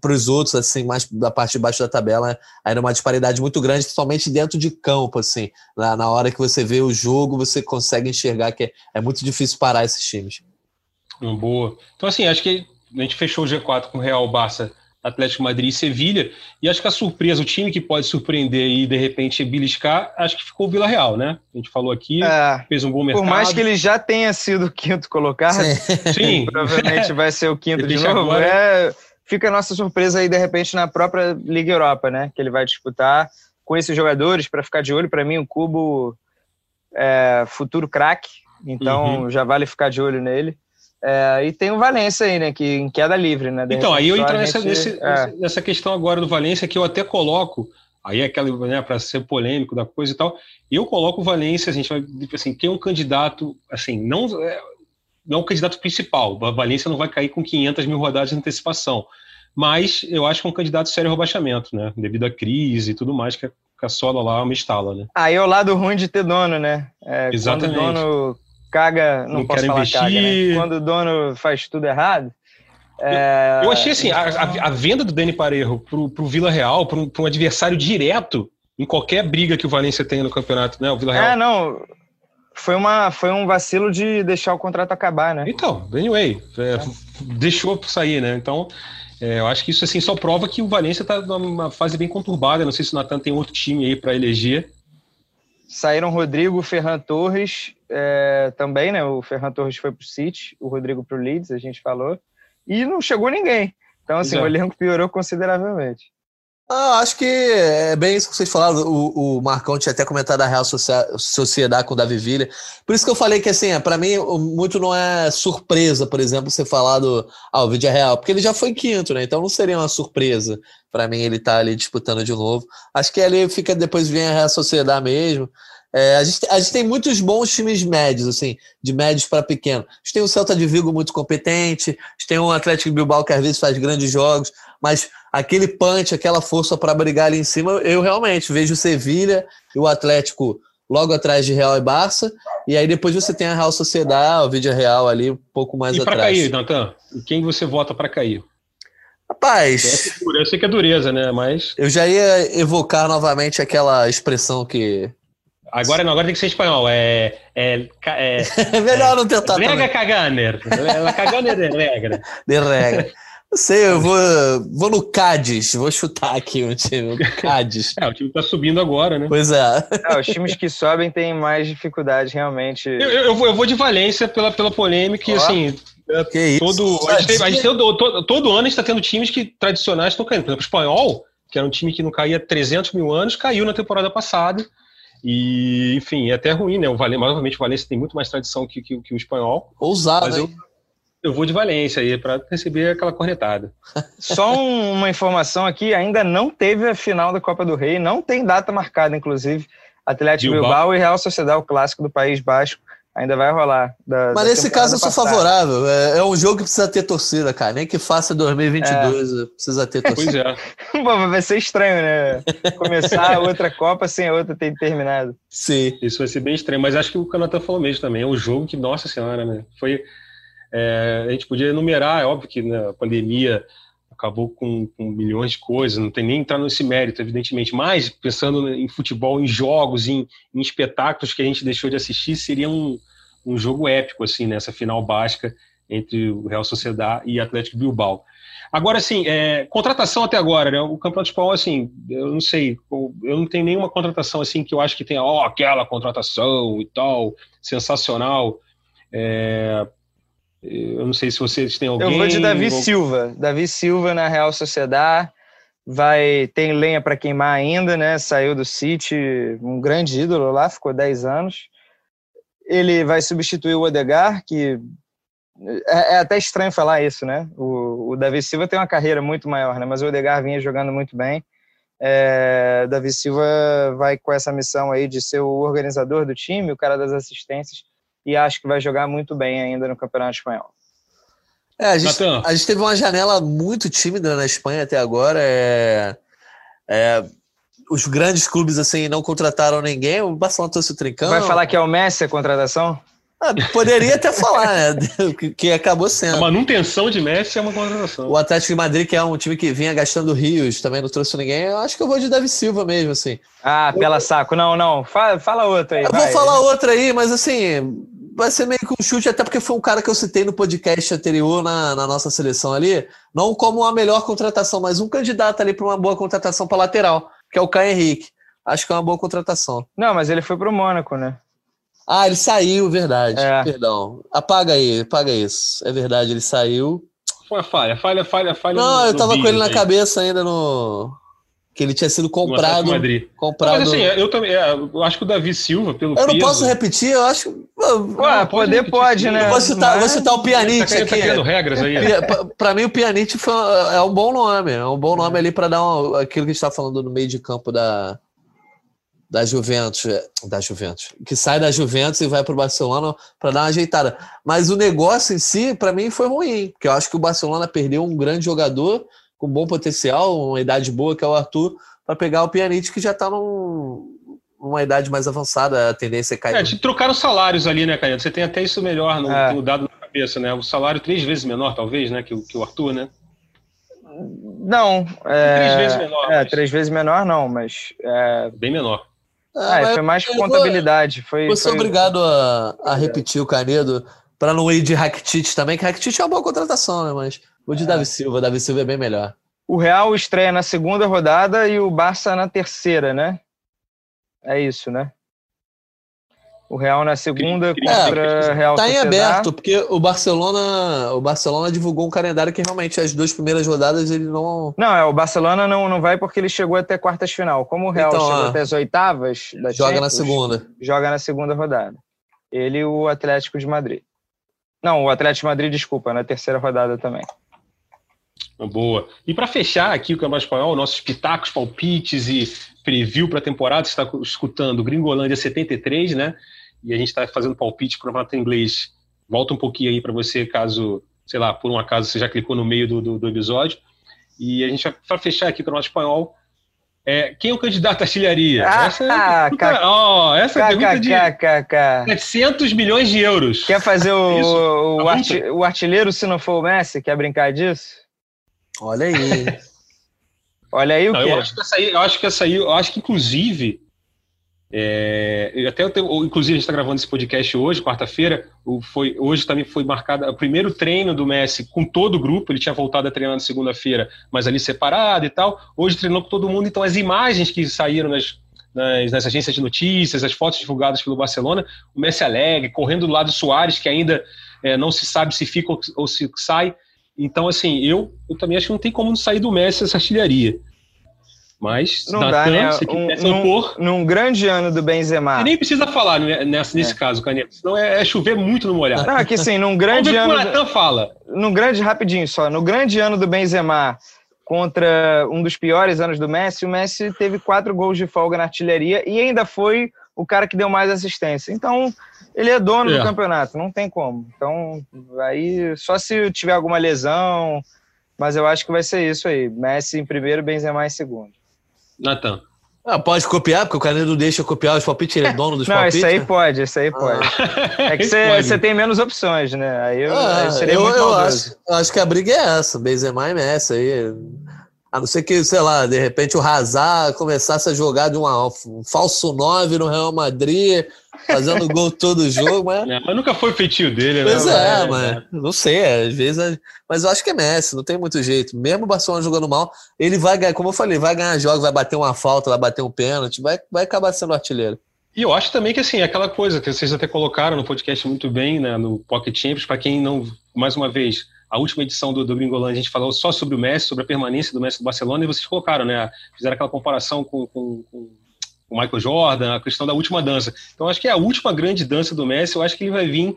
para os outros, assim, mais da parte de baixo da tabela, ainda uma disparidade muito grande, principalmente dentro de campo, assim. Na, na hora que você vê o jogo, você consegue enxergar que é, é muito difícil parar esses times. Boa. Então, assim, acho que a gente fechou o G4 com Real, Barça, Atlético Madrid e Sevilha, e acho que a surpresa, o time que pode surpreender e de repente beliscar, acho que ficou o Vila Real, né? A gente falou aqui, é, fez um bom mercado. Por mais que ele já tenha sido o quinto colocado, Sim. provavelmente vai ser o quinto de novo, agora... é fica a nossa surpresa aí, de repente, na própria Liga Europa, né? Que ele vai disputar com esses jogadores para ficar de olho. Para mim, o Cubo é futuro craque, então uhum. já vale ficar de olho nele. É, e tem o Valência aí, né? Que em queda livre, né? De então, aí eu entro nessa, nesse, é. nessa questão agora do Valência, que eu até coloco, aí é aquela, né, para ser polêmico da coisa e tal, eu coloco o Valência, a gente vai, assim, quem é um candidato, assim, não é, não é o candidato principal. A Valência não vai cair com 500 mil rodadas de antecipação. Mas eu acho que é um candidato sério ao rebaixamento, né? Devido à crise e tudo mais que a sola lá me instala, né? Aí é o lado ruim de ter dono, né? É, Exatamente. Quando o dono caga, não, não posso falar investir. caga, né? Quando o dono faz tudo errado, É... Eu, eu, achei assim, a, a, a, venda do Dani Parejo pro, pro Vila Real, para um, um, adversário direto em qualquer briga que o Valência tenha no campeonato, né? O Vila Real. É, não. Foi, uma, foi um vacilo de deixar o contrato acabar, né? Então, anyway, é, é. deixou sair, né? Então, é, eu acho que isso assim só prova que o Valência está numa fase bem conturbada. Não sei se o Natan tem outro time aí para eleger. Saíram Rodrigo, Ferran Torres, é, também, né? O Ferran Torres foi para o City, o Rodrigo para o Leeds, a gente falou e não chegou ninguém. Então, assim, Exato. o elenco piorou consideravelmente. Ah, acho que é bem isso que vocês falaram. O, o Marcão tinha até comentado da Real Sociedade com o Davi Villa. Por isso que eu falei que, assim, para mim, muito não é surpresa, por exemplo, você falar do ah, o Vídeo Real, porque ele já foi quinto, né? Então não seria uma surpresa para mim ele estar tá ali disputando de novo. Acho que ali fica depois vem a Real Sociedade mesmo. É, a, gente, a gente tem muitos bons times médios, assim, de médios para pequeno. A gente tem o Celta de Vigo muito competente, a gente tem o Atlético Bilbao que às vezes faz grandes jogos, mas aquele punch, aquela força para brigar ali em cima, eu realmente vejo o Sevilha e o Atlético logo atrás de Real e Barça, e aí depois você tem a Real Sociedade, o Vídeo Real ali, um pouco mais e atrás. E para cair, Natan? Quem você vota para cair? Rapaz. Eu sei que é dureza, né? Mas. Eu já ia evocar novamente aquela expressão que Agora não, agora tem que ser espanhol. É. É, é, é melhor não tentar. Regra caganer. Caganer de regra. De regra. Não sei, eu vou, vou no Cádiz, vou chutar aqui um time, o Cádiz. É, o time tá subindo agora, né? Pois é. é os times que sobem têm mais dificuldade, realmente. Eu, eu, vou, eu vou de Valência pela, pela polêmica oh. e assim. Que todo, isso? A gente, a gente tem, todo, todo ano a gente tá tendo times que tradicionais estão caindo. Por exemplo, o Espanhol, que era um time que não caía há 300 mil anos, caiu na temporada passada. E, enfim, é até ruim, né? O Valência, novamente, o Valência tem muito mais tradição que, que, que o espanhol. Ousado, mas eu, eu vou de Valência aí para receber aquela cornetada. Só uma informação aqui: ainda não teve a final da Copa do Rei, não tem data marcada, inclusive. Atlético Bilbao, Bilbao e Real Sociedade, o clássico do País Basco ainda vai rolar. Da, Mas da nesse caso eu sou passada. favorável. É, é, um jogo que precisa ter torcida, cara. Nem que faça 2022, é. precisa ter torcida. Pois é. Pô, vai ser estranho, né? Começar a outra Copa sem a outra ter terminado. Sim. Isso vai ser bem estranho. Mas acho que o Canatan falou mesmo também. É um jogo que, nossa senhora, né? Foi. É, a gente podia enumerar, é óbvio que né, a pandemia acabou com, com, milhões de coisas, não tem nem entrar nesse mérito, evidentemente, mas pensando em futebol, em jogos, em, em espetáculos que a gente deixou de assistir, seria um, um jogo épico, assim, nessa final básica entre o Real Sociedade e Atlético Bilbao. Agora, assim, é, contratação até agora, né? O Campeonato Espanhol, assim, eu não sei, eu não tenho nenhuma contratação, assim, que eu acho que tenha, ó, oh, aquela contratação e tal, sensacional. É, eu não sei se vocês têm alguém... Eu vou de Davi Silva. Davi Silva na Real Sociedade. Vai, tem lenha para queimar ainda, né? Saiu do City, um grande ídolo lá, ficou 10 anos ele vai substituir o Odegar, que é, é, até estranho falar isso, né? O, o, Davi Silva tem uma carreira muito maior, né? Mas o Odegar vinha jogando muito bem. É, Davi Silva vai com essa missão aí de ser o organizador do time, o cara das assistências, e acho que vai jogar muito bem ainda no Campeonato Espanhol. É, a, gente, a gente teve uma janela muito tímida na Espanha até agora. É, é, os grandes clubes assim não contrataram ninguém, o Barcelona trouxe o Trincão. Vai falar que é o Messi a contratação? Ah, poderia até falar, né? que, acabou sendo. A manutenção de Messi é uma contratação. O Atlético de Madrid, que é um time que vinha gastando rios, também não trouxe ninguém. Eu acho que eu vou de Davi Silva mesmo, assim. Ah, pela saco. Não, não. Fala, fala outra aí. Eu vai. vou falar outra aí, mas assim, vai ser meio que um chute, até porque foi um cara que eu citei no podcast anterior na, na nossa seleção ali. Não como a melhor contratação, mas um candidato ali para uma boa contratação para lateral que é o Caio Henrique. Acho que é uma boa contratação. Não, mas ele foi pro Mônaco, né? Ah, ele saiu, verdade. É. Perdão. Apaga aí, apaga isso. É verdade, ele saiu. Foi uma falha, falha, falha, falha. Não, no, eu tava com ele na aí. cabeça ainda no. Que ele tinha sido comprado. comprado... Não, mas assim, eu também. É, eu acho que o Davi Silva, pelo. Eu não peso... posso repetir, eu acho. Ué, poder repetir, pode, né? Vou citar, mas... vou citar o Pianite tá, aqui. Tá regras aí. Pra, pra mim, o Pianite foi, é um bom nome. É um bom nome ali para dar um, aquilo que a gente tá falando no meio de campo da, da Juventus, é, da Juventus, que sai da Juventus e vai para o Barcelona para dar uma ajeitada. Mas o negócio em si, para mim, foi ruim, porque eu acho que o Barcelona perdeu um grande jogador com bom potencial, uma idade boa, que é o Arthur, para pegar o Pjanic, que já está num, numa idade mais avançada, a tendência é cair. É, trocaram salários ali, né, Caio? Você tem até isso melhor no, é. no dado cabeça, né? O salário três vezes menor, talvez, né? Que, o, que o Arthur, né? Não. É, três vezes menor. É, mas... três vezes menor não, mas. É... Bem menor. Ah, ah foi mais contabilidade. Foi, você foi... obrigado a, a repetir o Canedo para não ir de Rakitic também, que Rakitic é uma boa contratação, né? Mas o de é. Davi Silva, Davi Silva é bem melhor. O Real estreia na segunda rodada e o Barça na terceira, né? É isso, né? O Real na segunda contra é, Real Tá em aberto, porque o Barcelona, o Barcelona divulgou um calendário que realmente as duas primeiras rodadas ele não. Não, é, o Barcelona não, não vai porque ele chegou até quartas final. Como o Real então, chegou até as oitavas da Joga Champions, na segunda. Joga na segunda rodada. Ele e o Atlético de Madrid. Não, o Atlético de Madrid, desculpa, na terceira rodada também. Boa. E para fechar aqui o Campeonato Espanhol, nossos pitacos, palpites e preview para a temporada, você está escutando Gringolândia 73, né? E a gente está fazendo palpite para o campeonato inglês, volta um pouquinho aí para você, caso, sei lá, por um acaso você já clicou no meio do, do, do episódio. E a gente vai para fechar aqui para o nosso espanhol. É, quem é o candidato à artilharia? Ah, essa é pergunta, oh, essa é pergunta de 700 milhões de euros. Quer fazer o, o, arti, o, artilheiro se não for o Messi? Quer brincar disso? Olha aí. Olha aí o não, que eu acho que essa aí, eu acho que essa aí, eu acho que inclusive é, até eu tenho, inclusive a gente está gravando esse podcast hoje, quarta-feira. Foi hoje também foi marcado o primeiro treino do Messi com todo o grupo. Ele tinha voltado a treinar na segunda-feira, mas ali separado e tal. Hoje treinou com todo mundo. Então as imagens que saíram nas, nas, nas, agências de notícias, as fotos divulgadas pelo Barcelona, o Messi alegre, correndo do lado do Soares, que ainda é, não se sabe se fica ou, se sai. Então, assim, eu, eu também acho que não tem como sair do Messi essa artilharia. Mas não dá, né? Um, num, opor, num grande ano do Benzema. Você nem precisa falar né, nesse, nesse é. caso, Caneta. Senão é, é, chover muito no molhado. Não, aqui sim, num grande ano. Natan fala. Num grande, rapidinho só, no grande ano do Benzema contra um dos piores anos do Messi, o Messi teve quatro gols de folga na artilharia e ainda foi o cara que deu mais assistência. Então, ele é dono é. do campeonato, não tem como. Então, aí só se tiver alguma lesão, mas eu acho que vai ser isso aí. Messi em primeiro, Benzema em segundo. Natan. Ah, pode copiar, porque o cara não deixa copiar os palpites, ele é dono dos não, palpites. Não, isso aí né? pode, isso aí pode. Ah. É que você tem menos opções, né? Aí eu, ah, aí seria eu, muito eu acho, eu acho que a briga é essa, Benzema e Messi aí. A não ser que, sei lá, de repente o Hazard começasse a jogar de uma, um falso 9 no Real Madrid, fazendo gol todo jogo, mas... É, mas nunca foi feitio dele, pois né? Pois é, mas não sei, às vezes... Mas eu acho que é Messi, não tem muito jeito. Mesmo o Barcelona jogando mal, ele vai ganhar, como eu falei, vai ganhar jogos, vai bater uma falta, vai bater um pênalti, vai, vai acabar sendo artilheiro. E eu acho também que, assim, aquela coisa que vocês até colocaram no podcast muito bem, né, no Pocket Champions, para quem não, mais uma vez a última edição do, do Gringolândia, a gente falou só sobre o Messi, sobre a permanência do Messi no Barcelona, e vocês colocaram, né? Fizeram aquela comparação com, com, com o Michael Jordan, a questão da última dança. Então, acho que é a última grande dança do Messi, eu acho que ele vai vir,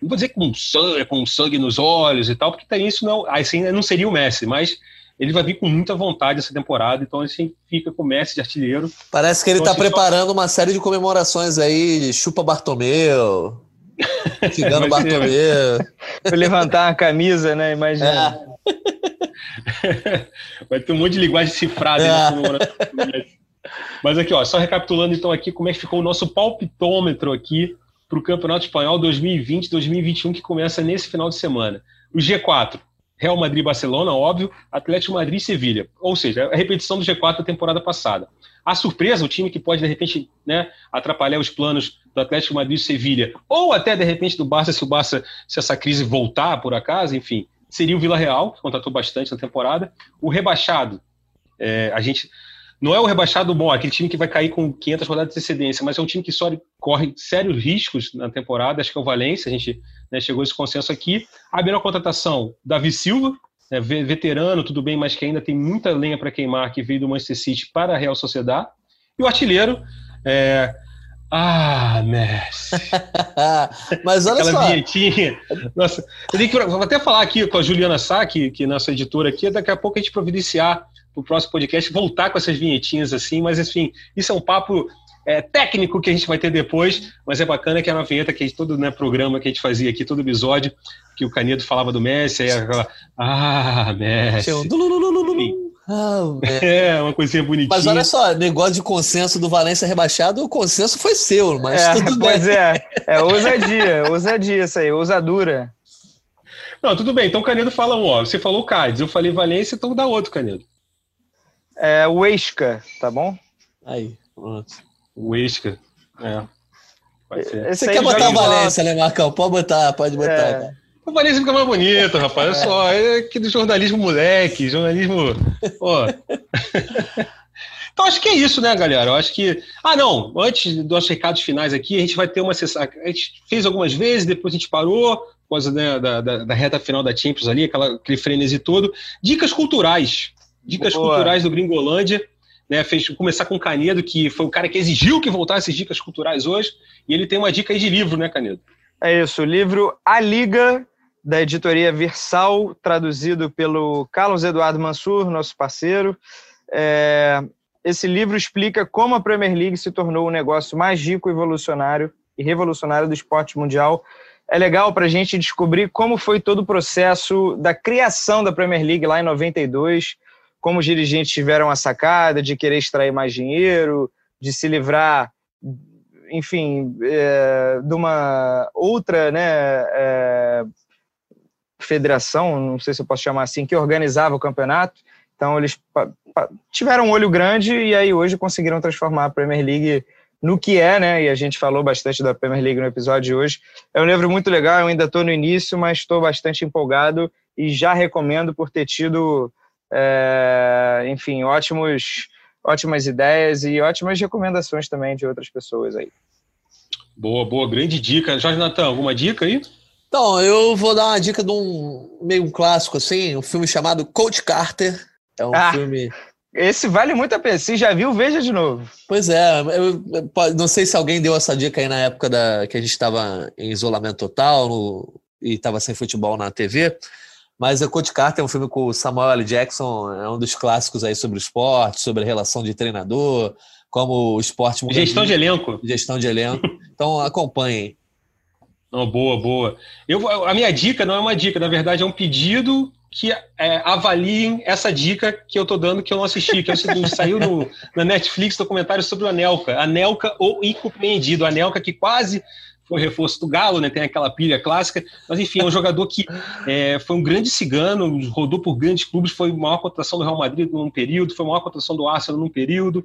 não vou dizer com sangue, com sangue nos olhos e tal, porque tem isso não, assim, não seria o Messi, mas ele vai vir com muita vontade essa temporada, então assim fica com o Messi de artilheiro. Parece que ele está então, assim, preparando só... uma série de comemorações aí, chupa Bartomeu, Cigano Bartolomeu. Vou levantar uma camisa, né? Imagina. É. Vai ter um monte de linguagem cifrada. É. Mas aqui, ó, só recapitulando então aqui como é que ficou o nosso palpitômetro aqui para o Campeonato Espanhol 2020-2021 que começa nesse final de semana. O G4, Real Madrid Barcelona, óbvio, Atlético Madrid e Sevilha. Ou seja, a repetição do G4 da temporada passada. A surpresa, o time que pode, de repente, né, atrapalhar os planos do Atlético Madrid e Sevilha, ou até, de repente, do Barça, se o Barça, se essa crise voltar por acaso, enfim, seria o Vila Real, que contratou bastante na temporada. O rebaixado, é, a gente. Não é o rebaixado bom, aquele time que vai cair com 500 rodadas de antecedência, mas é um time que só corre sérios riscos na temporada, acho que é o Valência, a gente né, chegou a esse consenso aqui. A melhor contratação, Davi Silva, né, veterano, tudo bem, mas que ainda tem muita lenha para queimar, que veio do Manchester City para a Real Sociedade. E o artilheiro, é... ah, Messi. mas olha Aquela só. vinhetinha. Nossa, eu tenho que, até falar aqui com a Juliana Sá, que, que é nossa editora aqui, daqui a pouco a gente providenciar para o próximo podcast, voltar com essas vinhetinhas assim, mas enfim, isso é um papo é, técnico que a gente vai ter depois, mas é bacana que era uma vinheta que todo né, programa que a gente fazia aqui, todo episódio, que o Canedo falava do Messi, aí aquela, ah, Messi. Ah, é, uma coisinha bonitinha. Mas olha só, negócio de consenso do Valência rebaixado, o consenso foi seu, mas é, tudo Pois bem. é, é ousadia, ousadia isso aí, ousadura. Não, tudo bem. Então o Canedo fala um, ó. Você falou Cádiz, eu falei Valência, então dá outro, Canedo. É o Esca, tá bom? Aí, pronto. O Esca. É. Pode ser. Você quer botar Valência, né, Marcão? Pode botar, pode botar. É. O Valência fica mais bonito, rapaz. Olha só, é aquele jornalismo moleque, jornalismo. Pô. Então acho que é isso, né, galera? Eu acho que. Ah, não, antes dos recados finais aqui, a gente vai ter uma sessão. A gente fez algumas vezes, depois a gente parou, por causa né, da, da, da, reta final da Champions ali, aquela, aquele frenesi todo. Dicas culturais. Dicas Boa. culturais do Gringolândia. Né, fez começar com o Canedo, que foi o cara que exigiu que voltasse as dicas culturais hoje. E ele tem uma dica aí de livro, né, Canedo? É isso, o livro A Liga, da editoria Versal, traduzido pelo Carlos Eduardo Mansur, nosso parceiro. É, esse livro explica como a Premier League se tornou o negócio mais rico, evolucionário e revolucionário do esporte mundial. É legal para a gente descobrir como foi todo o processo da criação da Premier League lá em 92, como os dirigentes tiveram a sacada de querer extrair mais dinheiro, de se livrar, enfim, é, de uma outra né, é, federação, não sei se eu posso chamar assim, que organizava o campeonato. Então eles tiveram um olho grande e aí hoje conseguiram transformar a Premier League no que é, né? E a gente falou bastante da Premier League no episódio de hoje. É um livro muito legal, eu ainda estou no início, mas estou bastante empolgado e já recomendo por ter tido, é, enfim, ótimos, ótimas ideias e ótimas recomendações também de outras pessoas aí. Boa, boa, grande dica. Jorge Natan, alguma dica aí? Então, eu vou dar uma dica de um meio um clássico, assim, um filme chamado Coach Carter, é um ah, filme. Esse vale muito a pena. Se já viu, veja de novo. Pois é, eu, eu, não sei se alguém deu essa dica aí na época da, que a gente estava em isolamento total no, e estava sem futebol na TV. Mas o Coach Carter é um filme com o Samuel L. Jackson, é um dos clássicos aí sobre o esporte, sobre a relação de treinador, como o esporte muda. Gestão de, elenco. Gestão de elenco. Então acompanhem. Oh, boa, boa. Eu, a minha dica não é uma dica, na verdade é um pedido que é, avaliem essa dica que eu estou dando que eu não assisti, que é o seguinte, saiu no, na Netflix documentário sobre o Anelka, Anelka ou Incompreendido, Anelka que quase foi reforço do Galo, né? Tem aquela pilha clássica, mas enfim, é um jogador que é, foi um grande cigano, rodou por grandes clubes, foi maior cotação do Real Madrid num período, foi maior cotação do Arsenal num período,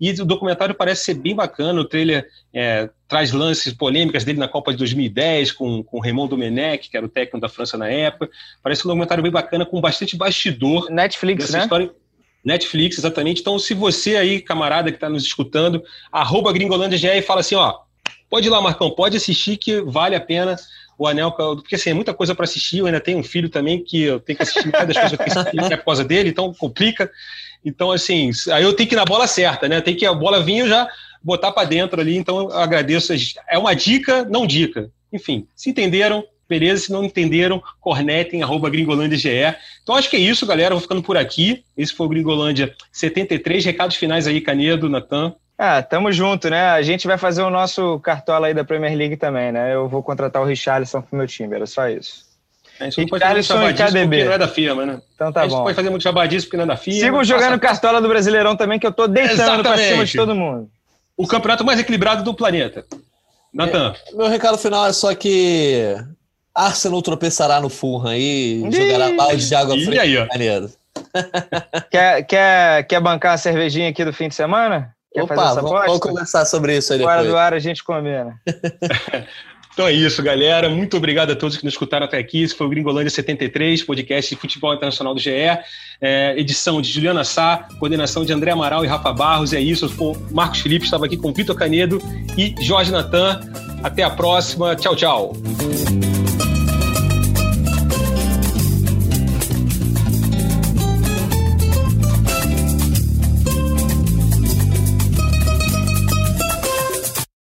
e o documentário parece ser bem bacana, o trailer é, traz lances polêmicas dele na Copa de 2010 com, com Raymond Domenech, que era o técnico da França na época, parece um documentário bem bacana, com bastante bastidor. Netflix, né? História. Netflix, exatamente. Então, se você aí, camarada que está nos escutando, arroba Gringolândia e fala assim, ó, Pode ir lá, Marcão, pode assistir que vale a pena o Anel, porque assim, é muita coisa para assistir, eu ainda tenho um filho também que eu tenho que assistir cada coisa que assistir, é por causa dele, então complica. Então, assim, aí eu tenho que ir na bola certa, né? Tem que a bola vir eu já botar para dentro ali, então eu agradeço. É uma dica, não dica. Enfim, se entenderam, beleza? Se não entenderam, cornetem, arroba gringolândia.ge. Então acho que é isso, galera. Vou ficando por aqui. Esse foi o Gringolândia 73. Recados finais aí, Canedo, Natan. Ah, tamo junto, né? A gente vai fazer o nosso cartola aí da Premier League também, né? Eu vou contratar o Richarlison pro meu time, era só isso. A gente não pode fazer muito KDB. não é da firma, né? Então tá a gente bom. pode fazer muito jabadice porque não é da firma. Sigam jogando passa... cartola do Brasileirão também, que eu tô deitando Exatamente. pra cima de todo mundo. O campeonato mais equilibrado do planeta. Natan. É, meu recado final é só que Arsenal tropeçará no Fulham aí e jogará balde de água fria. E aí, ó. quer, quer, quer bancar a cervejinha aqui do fim de semana? Quer Opa, fazer essa vamos, vamos conversar sobre isso aí depois. Fora do ar a gente combina. Então é isso, galera. Muito obrigado a todos que nos escutaram até aqui. Esse foi o Gringolândia 73, podcast de futebol internacional do GE. É, edição de Juliana Sá, coordenação de André Amaral e Rafa Barros. É isso. O Marcos Felipe estava aqui com Vitor Canedo e Jorge Natan. Até a próxima. Tchau, tchau.